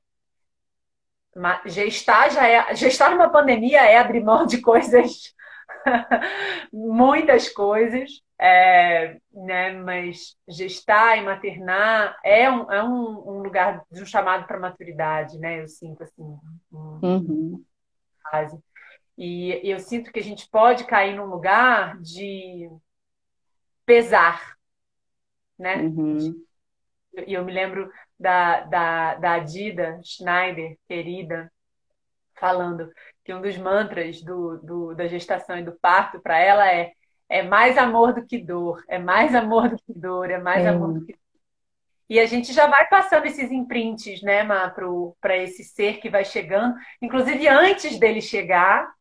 gestar já é gestar numa pandemia é abrir mão de coisas muitas coisas é, né mas gestar e maternar é um, é um, um lugar de um chamado para maturidade né eu sinto assim um, uhum. e eu sinto que a gente pode cair num lugar de pesar né uhum. e eu me lembro da, da, da Adida Schneider, querida, falando que um dos mantras do, do da gestação e do parto para ela é é mais amor do que dor, é mais amor do que dor, é mais é. amor do que e a gente já vai passando esses imprints, né, para esse ser que vai chegando. Inclusive, antes dele chegar,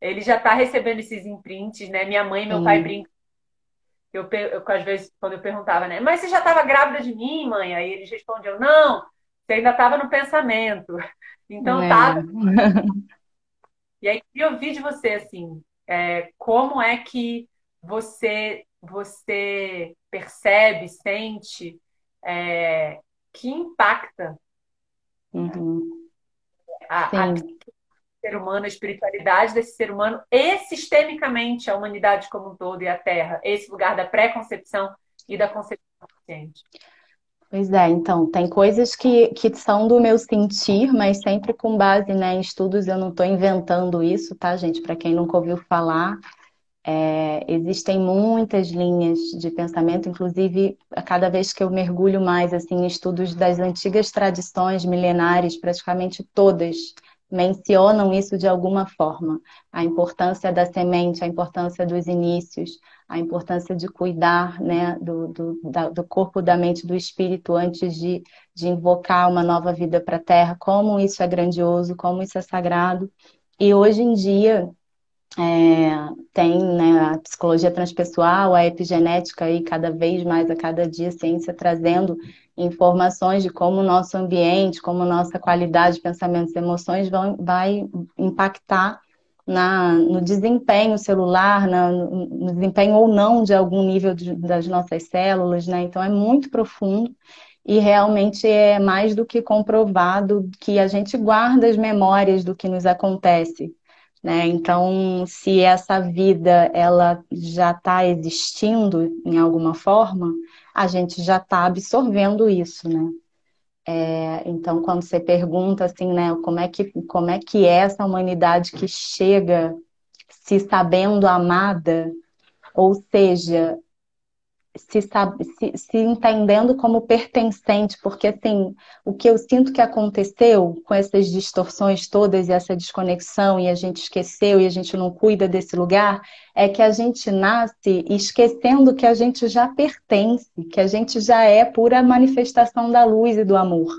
ele já está recebendo esses imprints, né? Minha mãe e meu Sim. pai brincam eu, eu, às vezes, quando eu perguntava, né? Mas você já estava grávida de mim, mãe? Aí eles respondiam, não, você ainda estava no pensamento. Então, é. tava. E aí, eu ouvir de você, assim, é, como é que você, você percebe, sente, é, que impacta uhum. a, a, ser humano, a espiritualidade desse ser humano e sistemicamente a humanidade como um todo e a Terra, esse lugar da pré-concepção e da concepção consciente. Pois é, então, tem coisas que, que são do meu sentir, mas sempre com base né, em estudos, eu não estou inventando isso, tá, gente? Para quem nunca ouviu falar, é, existem muitas linhas de pensamento, inclusive a cada vez que eu mergulho mais assim, em estudos das antigas tradições milenares, praticamente todas mencionam isso de alguma forma. A importância da semente, a importância dos inícios, a importância de cuidar né, do, do, da, do corpo, da mente, do espírito antes de, de invocar uma nova vida para a Terra, como isso é grandioso, como isso é sagrado. E hoje em dia, é, tem né, a psicologia transpessoal, a epigenética e cada vez mais, a cada dia, a ciência trazendo informações de como o nosso ambiente, como nossa qualidade de pensamentos e emoções vão, vai impactar na, no desempenho celular, na, no, no, desempenho ou não de algum nível de, das nossas células, né? Então é muito profundo e realmente é mais do que comprovado que a gente guarda as memórias do que nos acontece né? Então, se essa vida ela já está existindo em alguma forma, a gente já está absorvendo isso, né? É, então, quando você pergunta assim, né, como é que como é que é essa humanidade que chega se sabendo amada, ou seja, se, se, se, entendendo como pertencente, porque assim, o que eu sinto que aconteceu com essas distorções todas e essa desconexão, e a gente esqueceu e a gente não cuida desse lugar, é que a gente nasce esquecendo que a gente já pertence, que a gente já é pura manifestação da luz e do amor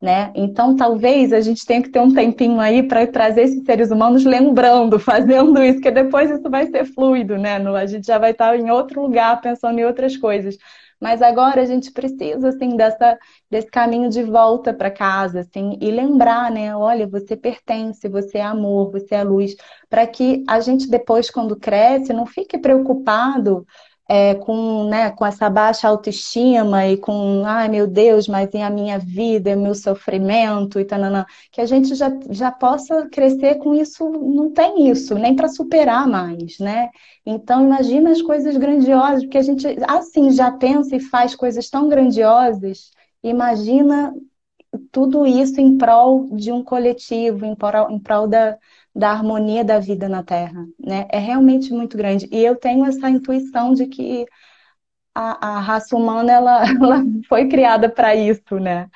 né? Então, talvez a gente tenha que ter um tempinho aí para trazer esses seres humanos lembrando, fazendo isso, que depois isso vai ser fluido, né? A gente já vai estar em outro lugar, pensando em outras coisas. Mas agora a gente precisa, assim, dessa, desse caminho de volta para casa, assim, e lembrar, né? Olha, você pertence, você é amor, você é luz, para que a gente depois, quando cresce, não fique preocupado é, com, né, com essa baixa autoestima e com, ai meu Deus, mas em a minha vida, meu sofrimento e tal, que a gente já, já possa crescer com isso, não tem isso, nem para superar mais, né? Então imagina as coisas grandiosas, porque a gente assim já pensa e faz coisas tão grandiosas, imagina tudo isso em prol de um coletivo, em prol, em prol da, da harmonia da vida na Terra, né? É realmente muito grande. E eu tenho essa intuição de que a, a raça humana ela, ela foi criada para isso, né?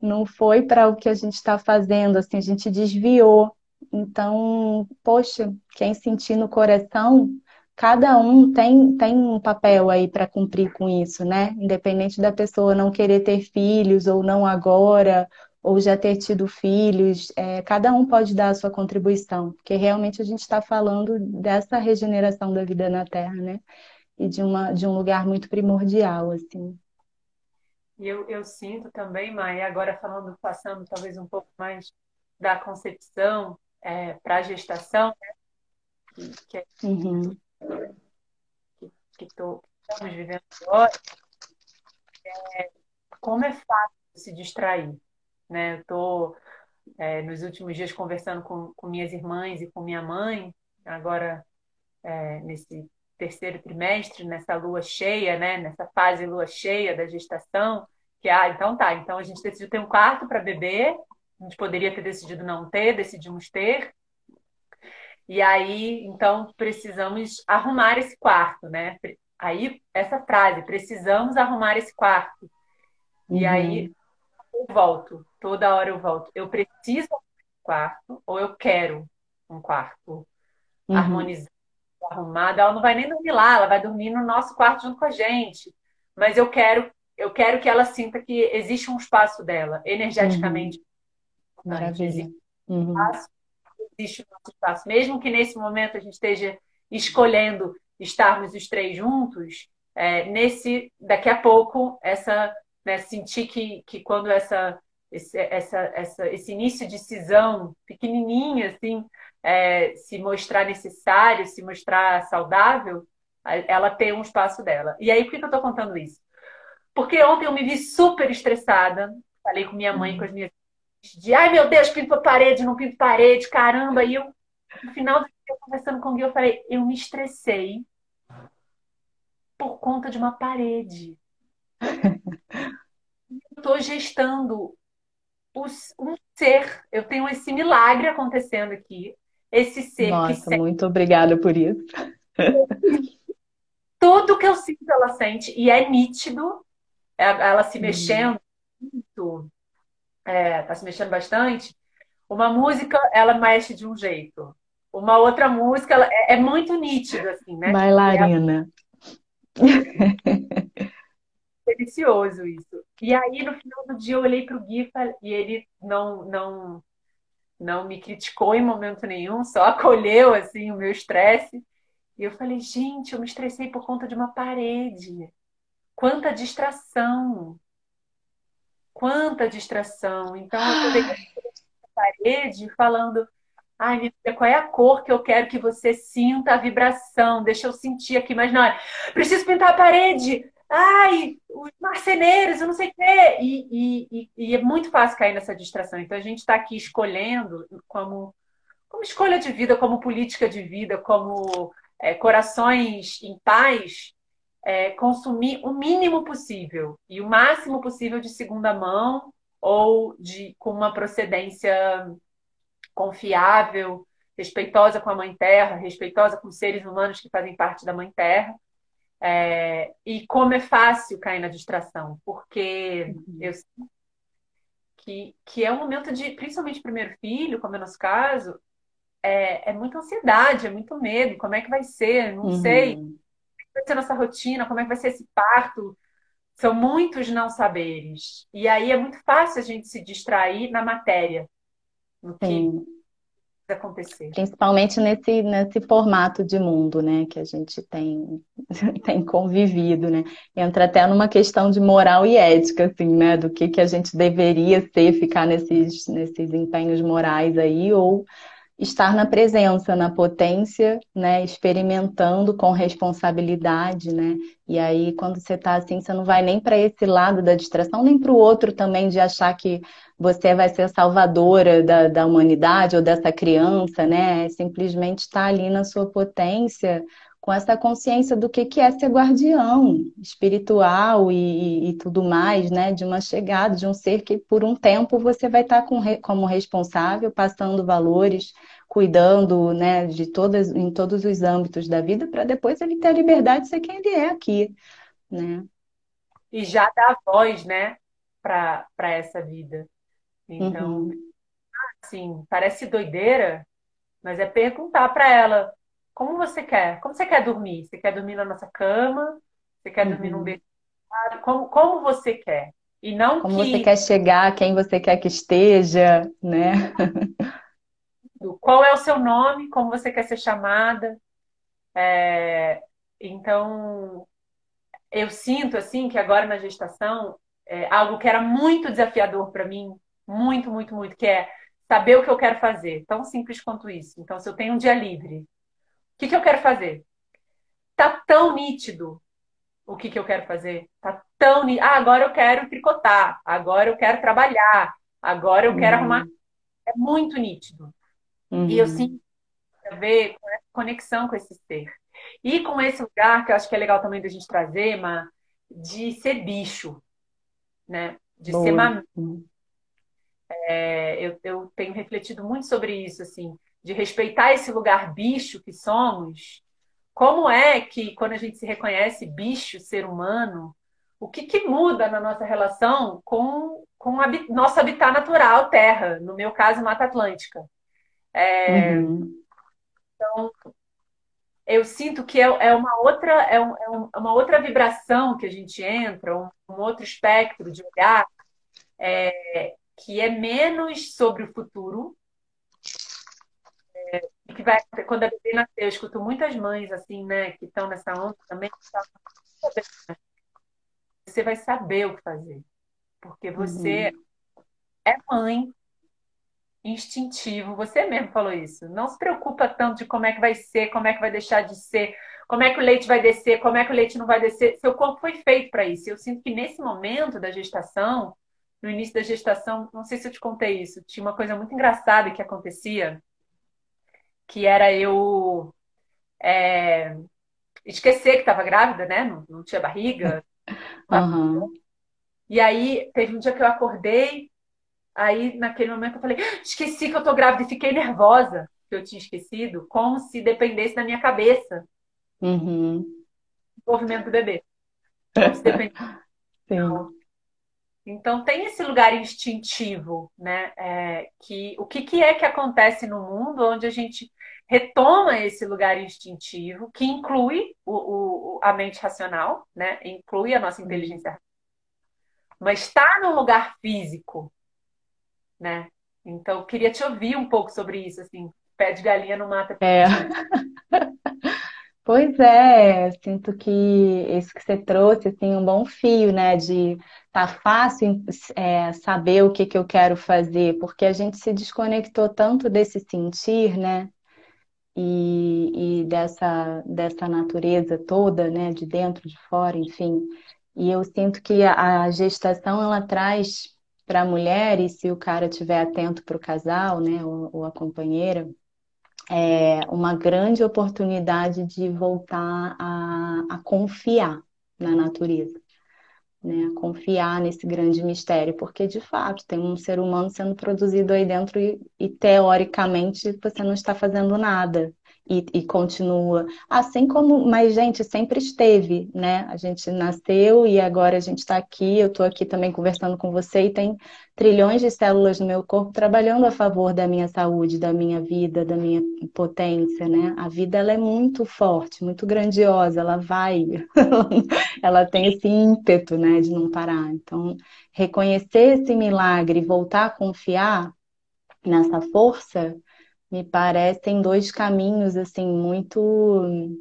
Não foi para o que a gente está fazendo, assim, a gente desviou. Então, poxa, quem sentir no coração, cada um tem, tem um papel aí para cumprir com isso, né? Independente da pessoa não querer ter filhos ou não agora, ou já ter tido filhos, é, cada um pode dar a sua contribuição, porque realmente a gente está falando dessa regeneração da vida na Terra, né? E de, uma, de um lugar muito primordial, assim. E eu, eu sinto também, Maia, agora falando, passando talvez um pouco mais da concepção é, para a gestação, né? que, é, uhum. que, que tô, estamos vivendo agora, é, como é fácil se distrair né? Eu estou é, nos últimos dias conversando com, com minhas irmãs e com minha mãe, agora é, nesse terceiro trimestre, nessa lua cheia, né? Nessa fase lua cheia da gestação, que ah, então tá, então a gente decidiu ter um quarto para bebê, a gente poderia ter decidido não ter, decidimos ter. E aí, então, precisamos arrumar esse quarto, né? Aí, essa frase, precisamos arrumar esse quarto. Uhum. E aí, eu volto, toda hora eu volto. Eu preciso de um quarto ou eu quero um quarto uhum. harmonizado, arrumado. Ela não vai nem dormir lá, ela vai dormir no nosso quarto junto com a gente. Mas eu quero, eu quero que ela sinta que existe um espaço dela, energeticamente. Uhum. Maravilha. Existe um uhum. espaço, existe nosso espaço. Mesmo que nesse momento a gente esteja escolhendo estarmos os três juntos, é, nesse daqui a pouco essa né, sentir que, que quando essa, esse, essa, essa, esse início de cisão pequenininha, assim, é, se mostrar necessário, se mostrar saudável, ela tem um espaço dela. E aí, por que eu estou contando isso? Porque ontem eu me vi super estressada, falei com minha mãe, com as minhas de ai meu Deus, pinto parede, não pinto parede, caramba. E eu, no final do dia, conversando com o Gui, eu falei, eu me estressei por conta de uma parede. Estou gestando um ser. Eu tenho esse milagre acontecendo aqui. Esse ser Nossa, que muito obrigada por isso. Tudo que eu sinto, ela sente, e é nítido. É, ela se uhum. mexendo muito, é, tá se mexendo bastante. Uma música, ela mexe de um jeito. Uma outra música, ela, é, é muito nítido, assim, né? Bailarina. Delicioso isso. E aí, no final do dia, eu olhei para o Gui e ele não, não, não me criticou em momento nenhum, só acolheu assim o meu estresse. E eu falei, gente, eu me estressei por conta de uma parede. Quanta distração! Quanta distração! Então, eu peguei a parede falando, ai, minha filha, qual é a cor que eu quero que você sinta a vibração? Deixa eu sentir aqui, mas não. Preciso pintar a parede! Ai, os marceneiros, eu não sei o quê. E, e, e, é muito fácil cair nessa distração. Então a gente está aqui escolhendo como, como escolha de vida, como política de vida, como é, corações em paz, é, consumir o mínimo possível e o máximo possível de segunda mão ou de com uma procedência confiável, respeitosa com a Mãe Terra, respeitosa com os seres humanos que fazem parte da Mãe Terra. É, e como é fácil cair na distração, porque uhum. eu que, que é um momento de, principalmente primeiro filho, como é o nosso caso, é, é muita ansiedade, é muito medo. Como é que vai ser? Não uhum. sei vai ser nossa rotina, como é que vai ser esse parto. São muitos não saberes. E aí é muito fácil a gente se distrair na matéria, no que Sim. Acontecer. Principalmente nesse, nesse formato de mundo, né, que a gente tem, tem convivido, né? Entra até numa questão de moral e ética, assim, né, do que, que a gente deveria ser, ficar nesses, nesses empenhos morais aí, ou estar na presença, na potência, né, experimentando com responsabilidade, né? E aí quando você está assim, você não vai nem para esse lado da distração, nem para o outro também de achar que você vai ser salvadora da, da humanidade ou dessa criança, né? É simplesmente estar tá ali na sua potência, com essa consciência do que, que é ser guardião espiritual e, e, tudo mais, né? De uma chegada, de um ser que por um tempo você vai estar com, como responsável, passando valores, cuidando, né, de todas, em todos os âmbitos da vida, para depois ele ter a liberdade de ser quem ele é aqui, né? E já dar voz, né, para essa vida. Então, uhum. assim, parece doideira, mas é perguntar para ela como você quer? Como você quer dormir? Você quer dormir na nossa cama? Você quer uhum. dormir num uhum. berço? Como, como você quer? E não como que... você quer chegar, quem você quer que esteja, né? Qual é o seu nome? Como você quer ser chamada? É... Então, eu sinto assim que agora na gestação é algo que era muito desafiador para mim, muito, muito, muito, que é saber o que eu quero fazer. Tão simples quanto isso. Então, se eu tenho um dia livre, que, que eu quero fazer? Tá tão nítido o que, que eu quero fazer. Tá tão nítido. Ah, agora eu quero tricotar. Agora eu quero trabalhar. Agora eu quero uhum. arrumar. É muito nítido. Uhum. E eu uhum. sinto a ver com essa conexão com esse ser. E com esse lugar, que eu acho que é legal também da gente trazer, Ma, de ser bicho, né? De Boa. ser mamãe. É, eu, eu tenho refletido muito sobre isso, assim de respeitar esse lugar bicho que somos, como é que quando a gente se reconhece bicho, ser humano, o que, que muda na nossa relação com, com a nosso habitat natural, terra, no meu caso, Mata Atlântica. É, uhum. Então, eu sinto que é, é uma outra é, um, é, uma outra vibração que a gente entra, um, um outro espectro de olhar, é, que é menos sobre o futuro que vai quando a bebê nasceu, eu escuto muitas mães assim, né, que estão nessa onda também, você vai saber o que fazer, porque você uhum. é mãe instintivo, você mesmo falou isso. Não se preocupa tanto de como é que vai ser, como é que vai deixar de ser, como é que o leite vai descer, como é que o leite não vai descer. Seu corpo foi feito para isso. Eu sinto que nesse momento da gestação, no início da gestação, não sei se eu te contei isso, tinha uma coisa muito engraçada que acontecia que era eu é, esquecer que estava grávida, né? Não, não tinha barriga. Uhum. E aí teve um dia que eu acordei, aí naquele momento eu falei, ah, esqueci que eu tô grávida e fiquei nervosa que eu tinha esquecido, como se dependesse da minha cabeça. Uhum. O movimento do bebê. Como se dependesse. Sim. Então tem esse lugar instintivo, né? É, que o que, que é que acontece no mundo onde a gente retoma esse lugar instintivo que inclui o, o a mente racional, né? Inclui a nossa inteligência, mas está no lugar físico, né? Então queria te ouvir um pouco sobre isso, assim. Pé de galinha não mata. É. Pois é, sinto que isso que você trouxe, assim, um bom fio, né, de tá fácil é, saber o que, que eu quero fazer, porque a gente se desconectou tanto desse sentir, né, e, e dessa, dessa natureza toda, né, de dentro, de fora, enfim. E eu sinto que a, a gestação, ela traz para a mulher, e se o cara estiver atento para o casal, né, ou, ou a companheira, é uma grande oportunidade de voltar a, a confiar, na natureza né, confiar nesse grande mistério, porque de fato tem um ser humano sendo produzido aí dentro e, e teoricamente você não está fazendo nada e, e, continua. Assim como, mas gente, sempre esteve, né? A gente nasceu e agora a gente está aqui. Eu estou aqui também conversando com você e tem trilhões de células no meu corpo trabalhando a favor da minha saúde, da minha vida, da minha potência, né? A vida ela é muito forte, muito grandiosa, ela vai, ela tem esse ímpeto, né, de não parar. Então, reconhecer esse milagre voltar a confiar nessa força me parecem dois caminhos assim muito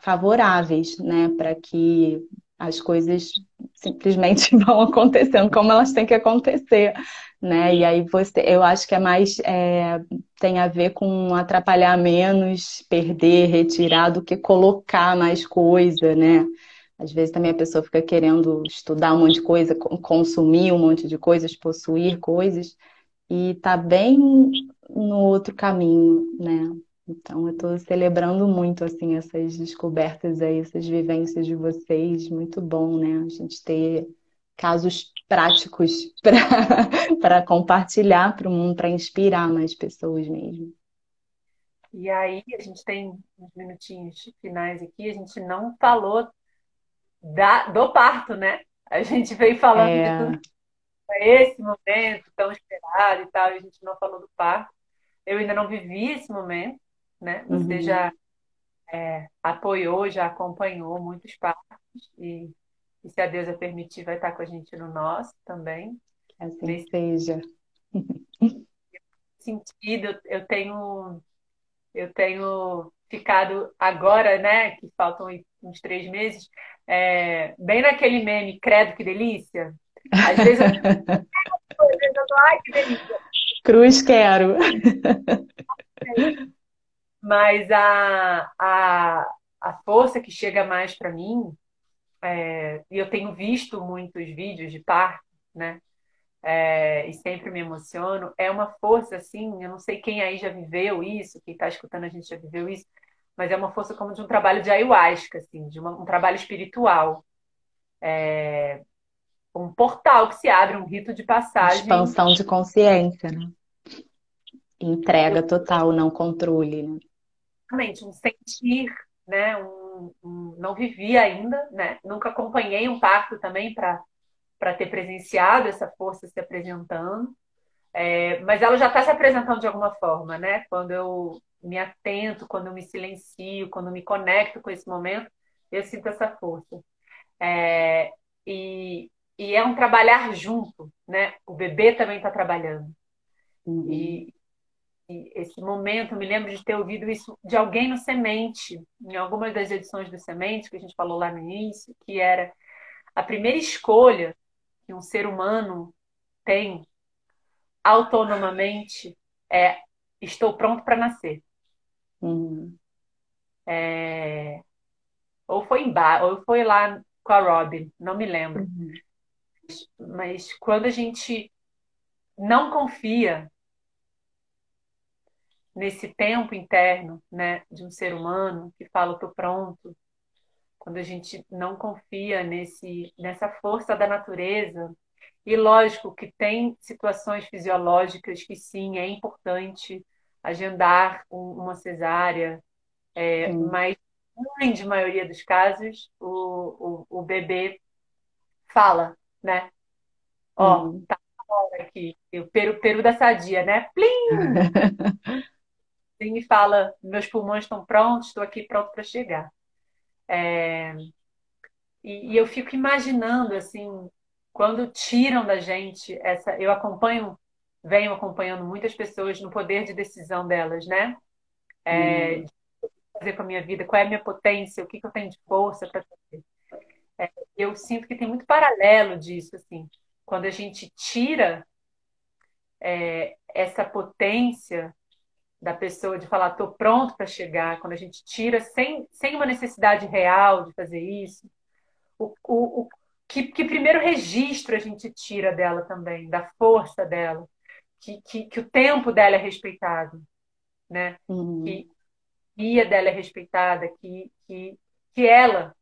favoráveis, né, para que as coisas simplesmente vão acontecendo como elas têm que acontecer, né? E aí você, eu acho que é mais é, tem a ver com atrapalhar menos, perder, retirar do que colocar mais coisa, né? Às vezes também a pessoa fica querendo estudar um monte de coisa, consumir um monte de coisas, possuir coisas, e tá bem no outro caminho, né? Então, eu estou celebrando muito, assim, essas descobertas aí, essas vivências de vocês. Muito bom, né? A gente ter casos práticos para compartilhar para o mundo, para inspirar mais pessoas mesmo. E aí, a gente tem uns minutinhos finais aqui, a gente não falou da, do parto, né? A gente veio falando é... de tudo, esse momento tão esperado e tal, e a gente não falou do parto. Eu ainda não vivi esse momento, né? Você uhum. já é, apoiou, já acompanhou muitos partos e, e, se a deusa permitir, vai estar com a gente no nosso também. Assim Nesse seja. sentido, eu tenho eu tenho ficado agora, né, que faltam uns três meses, é, bem naquele meme, credo que delícia. Às vezes eu, às vezes eu tô, ai que delícia. Cruz quero. Mas a, a, a força que chega mais para mim, é, e eu tenho visto muitos vídeos de parto, né? É, e sempre me emociono, é uma força assim, eu não sei quem aí já viveu isso, quem está escutando a gente já viveu isso, mas é uma força como de um trabalho de ayahuasca, assim, de uma, um trabalho espiritual. É, um portal que se abre, um rito de passagem. Expansão de consciência, né? Entrega total, não controle, né? Exatamente, um sentir, né? Um, um, não vivi ainda, né? Nunca acompanhei um parto também para ter presenciado essa força se apresentando. É, mas ela já está se apresentando de alguma forma, né? Quando eu me atento, quando eu me silencio, quando eu me conecto com esse momento, eu sinto essa força. É, e, e é um trabalhar junto, né? O bebê também está trabalhando. Uhum. E, e, esse momento, eu me lembro de ter ouvido isso de alguém no Semente, em algumas das edições do Semente, que a gente falou lá no início, que era a primeira escolha que um ser humano tem autonomamente é estou pronto para nascer. Uhum. É... Ou foi em bar, ou foi lá com a Robin, não me lembro. Uhum. Mas quando a gente não confia nesse tempo interno, né, de um ser humano que fala estou pronto, quando a gente não confia nesse nessa força da natureza, e lógico que tem situações fisiológicas que sim é importante agendar uma cesárea, é, mas na grande maioria dos casos o, o, o bebê fala, né? Ó, hum. tá hora aqui. O peru, peru da sadia, né? Plim! e fala: meus pulmões estão prontos, estou aqui pronto para chegar. É... E, e, eu fico imaginando, assim, quando tiram da gente essa. Eu acompanho, venho acompanhando muitas pessoas no poder de decisão delas, né? É, hum. fazer com a minha vida, qual é a minha potência, o que, que eu tenho de força para fazer. É, eu sinto que tem muito paralelo disso, assim, quando a gente tira é, essa potência da pessoa de falar, estou pronto para chegar, quando a gente tira sem, sem uma necessidade real de fazer isso, o, o, o que, que, primeiro registro a gente tira dela também, da força dela, que, que, que o tempo dela é respeitado, né? Uhum. Que a guia dela é respeitada, que, que, que ela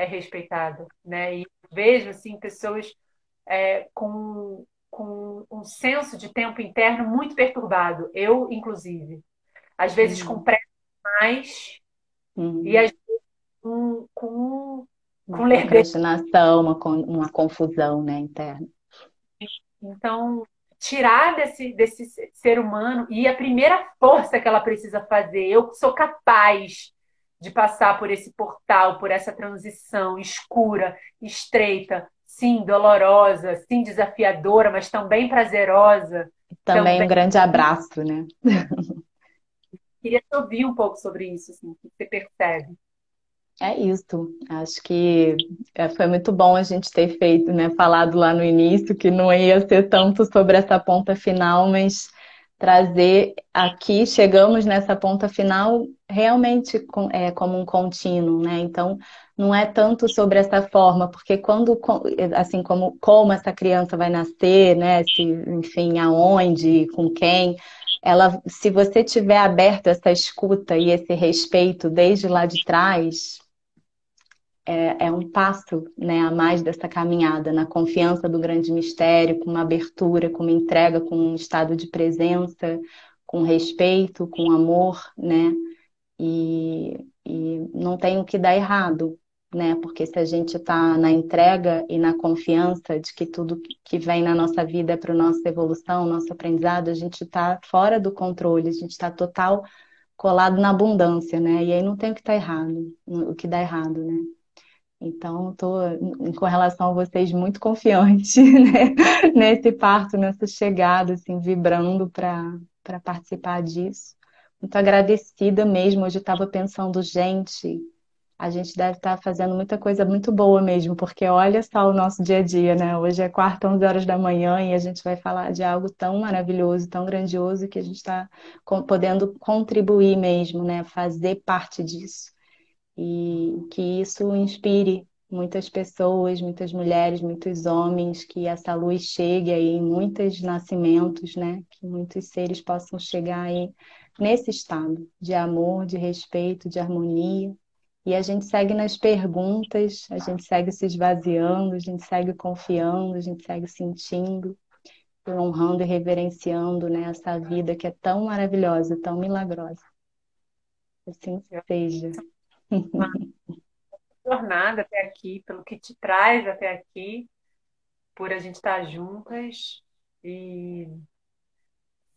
é respeitada, né? E vejo assim pessoas é, com, com um senso de tempo interno muito perturbado, eu inclusive, às vezes uhum. com pressa mais uhum. e às vezes com, com, uma com procrastinação, uma, uma confusão né, interna. Então, tirar desse, desse ser humano e a primeira força que ela precisa fazer, eu sou capaz de passar por esse portal, por essa transição escura, estreita, sim, dolorosa, sim, desafiadora, mas também prazerosa. Também, também... um grande abraço, né? Queria te ouvir um pouco sobre isso, assim, o que você percebe. É isso. Acho que é, foi muito bom a gente ter feito, né, falado lá no início que não ia ser tanto sobre essa ponta final, mas trazer aqui, chegamos nessa ponta final realmente com, é, como um contínuo, né? Então, não é tanto sobre essa forma, porque quando, assim, como, como essa criança vai nascer, né? Se, enfim, aonde, com quem, ela, se você tiver aberto essa escuta e esse respeito desde lá de trás, é, é, um passo né, a mais dessa caminhada, na confiança do grande mistério, com uma abertura, com uma entrega, com um estado de presença, com respeito, com amor, né? E, e não tem o que dar errado, né? Porque se a gente está na entrega e na confiança de que tudo que vem na nossa vida é para nossa evolução, nosso aprendizado, a gente está fora do controle, a gente está total colado na abundância, né? E aí não tem o que estar tá errado, o que dá errado, né? Então, estou, com relação a vocês, muito confiante né? nesse parto, nessa chegada, assim, vibrando para participar disso. Muito agradecida mesmo. Hoje estava pensando, gente, a gente deve estar tá fazendo muita coisa muito boa mesmo, porque olha só o nosso dia a dia, né? Hoje é quarta, 11 horas da manhã e a gente vai falar de algo tão maravilhoso, tão grandioso, que a gente está podendo contribuir mesmo, né? Fazer parte disso e que isso inspire muitas pessoas, muitas mulheres, muitos homens, que essa luz chegue aí em muitos nascimentos, né? Que muitos seres possam chegar aí nesse estado de amor, de respeito, de harmonia. E a gente segue nas perguntas, a gente segue se esvaziando, a gente segue confiando, a gente segue sentindo, honrando e reverenciando né, essa vida que é tão maravilhosa, tão milagrosa. Assim seja jornada até aqui, pelo que te traz até aqui, por a gente estar juntas e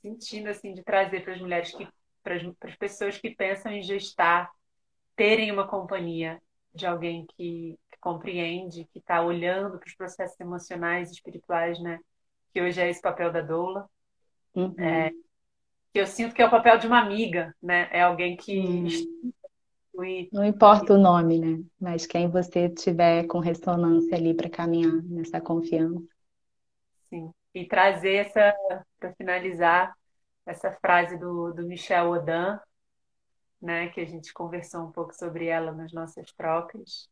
sentindo assim de trazer para as mulheres que para as pessoas que pensam em gestar terem uma companhia de alguém que, que compreende, que está olhando para os processos emocionais e espirituais, né? Que hoje é esse papel da doula. Uhum. É, que eu sinto que é o papel de uma amiga, né? É alguém que uhum. Não importa o nome, né? Mas quem você tiver com ressonância ali para caminhar nessa confiança. Sim. E trazer essa, para finalizar, essa frase do, do Michel Odin, né? Que a gente conversou um pouco sobre ela nas nossas trocas.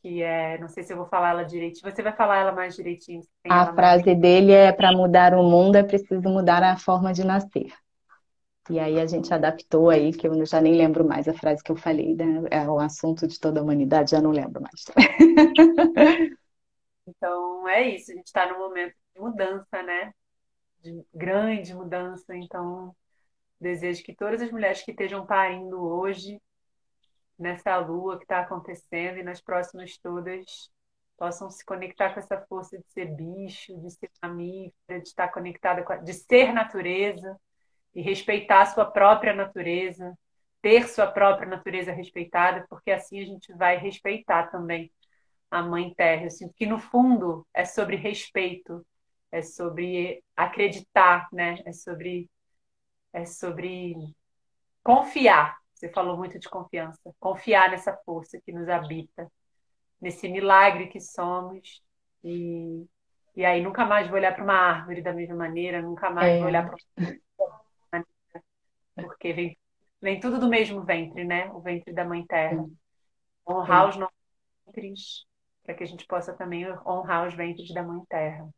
Que é, não sei se eu vou falar ela direitinho. Você vai falar ela mais direitinho. A frase mais... dele é: para mudar o mundo é preciso mudar a forma de nascer. E aí a gente adaptou aí, que eu já nem lembro mais a frase que eu falei, né? É o assunto de toda a humanidade, já não lembro mais. Então é isso, a gente está num momento de mudança, né? De grande mudança. Então, desejo que todas as mulheres que estejam parindo hoje, nessa lua que está acontecendo e nas próximas todas, possam se conectar com essa força de ser bicho, de ser mamífera, de estar conectada com a, de ser natureza e respeitar a sua própria natureza, ter sua própria natureza respeitada, porque assim a gente vai respeitar também a Mãe Terra. Eu sinto que no fundo é sobre respeito, é sobre acreditar, né? É sobre é sobre confiar. Você falou muito de confiança, confiar nessa força que nos habita, nesse milagre que somos e e aí nunca mais vou olhar para uma árvore da mesma maneira, nunca mais é. vou olhar para porque vem, vem tudo do mesmo ventre, né? O ventre da Mãe Terra. Honrar os nossos ventres, para que a gente possa também honrar os ventres da Mãe Terra.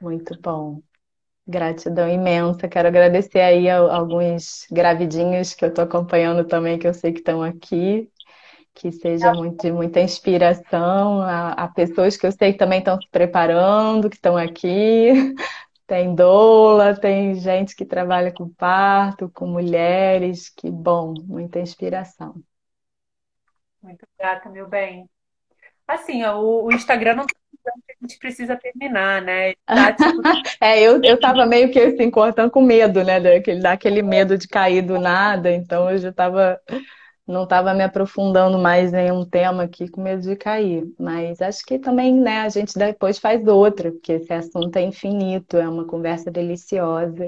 Muito bom. Gratidão imensa. Quero agradecer aí a alguns gravidinhos que eu estou acompanhando também, que eu sei que estão aqui. que seja muito, de muita inspiração a, a pessoas que eu sei que também estão se preparando, que estão aqui. Tem doula, tem gente que trabalha com parto, com mulheres, que bom, muita inspiração. Muito grata, meu bem. Assim, ó, o, o Instagram não tá dizendo que a gente precisa terminar, né? Tá, tipo... é, eu, eu tava meio que assim, cortando com medo, né? Daquele, daquele medo de cair do nada, então eu já tava não estava me aprofundando mais em um tema aqui com medo de cair. Mas acho que também, né, a gente depois faz outra, porque esse assunto é infinito, é uma conversa deliciosa.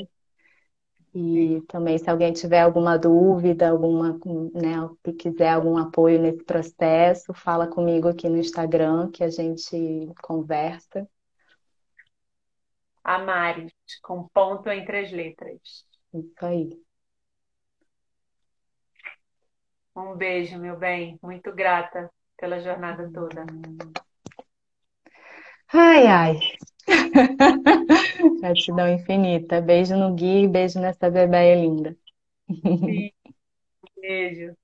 E também, se alguém tiver alguma dúvida, alguma, né, que quiser algum apoio nesse processo, fala comigo aqui no Instagram que a gente conversa. Amares, com ponto entre as letras. Isso aí. Um beijo, meu bem. Muito grata pela jornada toda. Ai, ai. Gratidão infinita. Beijo no Gui, beijo nessa bebê linda. Sim. Beijo.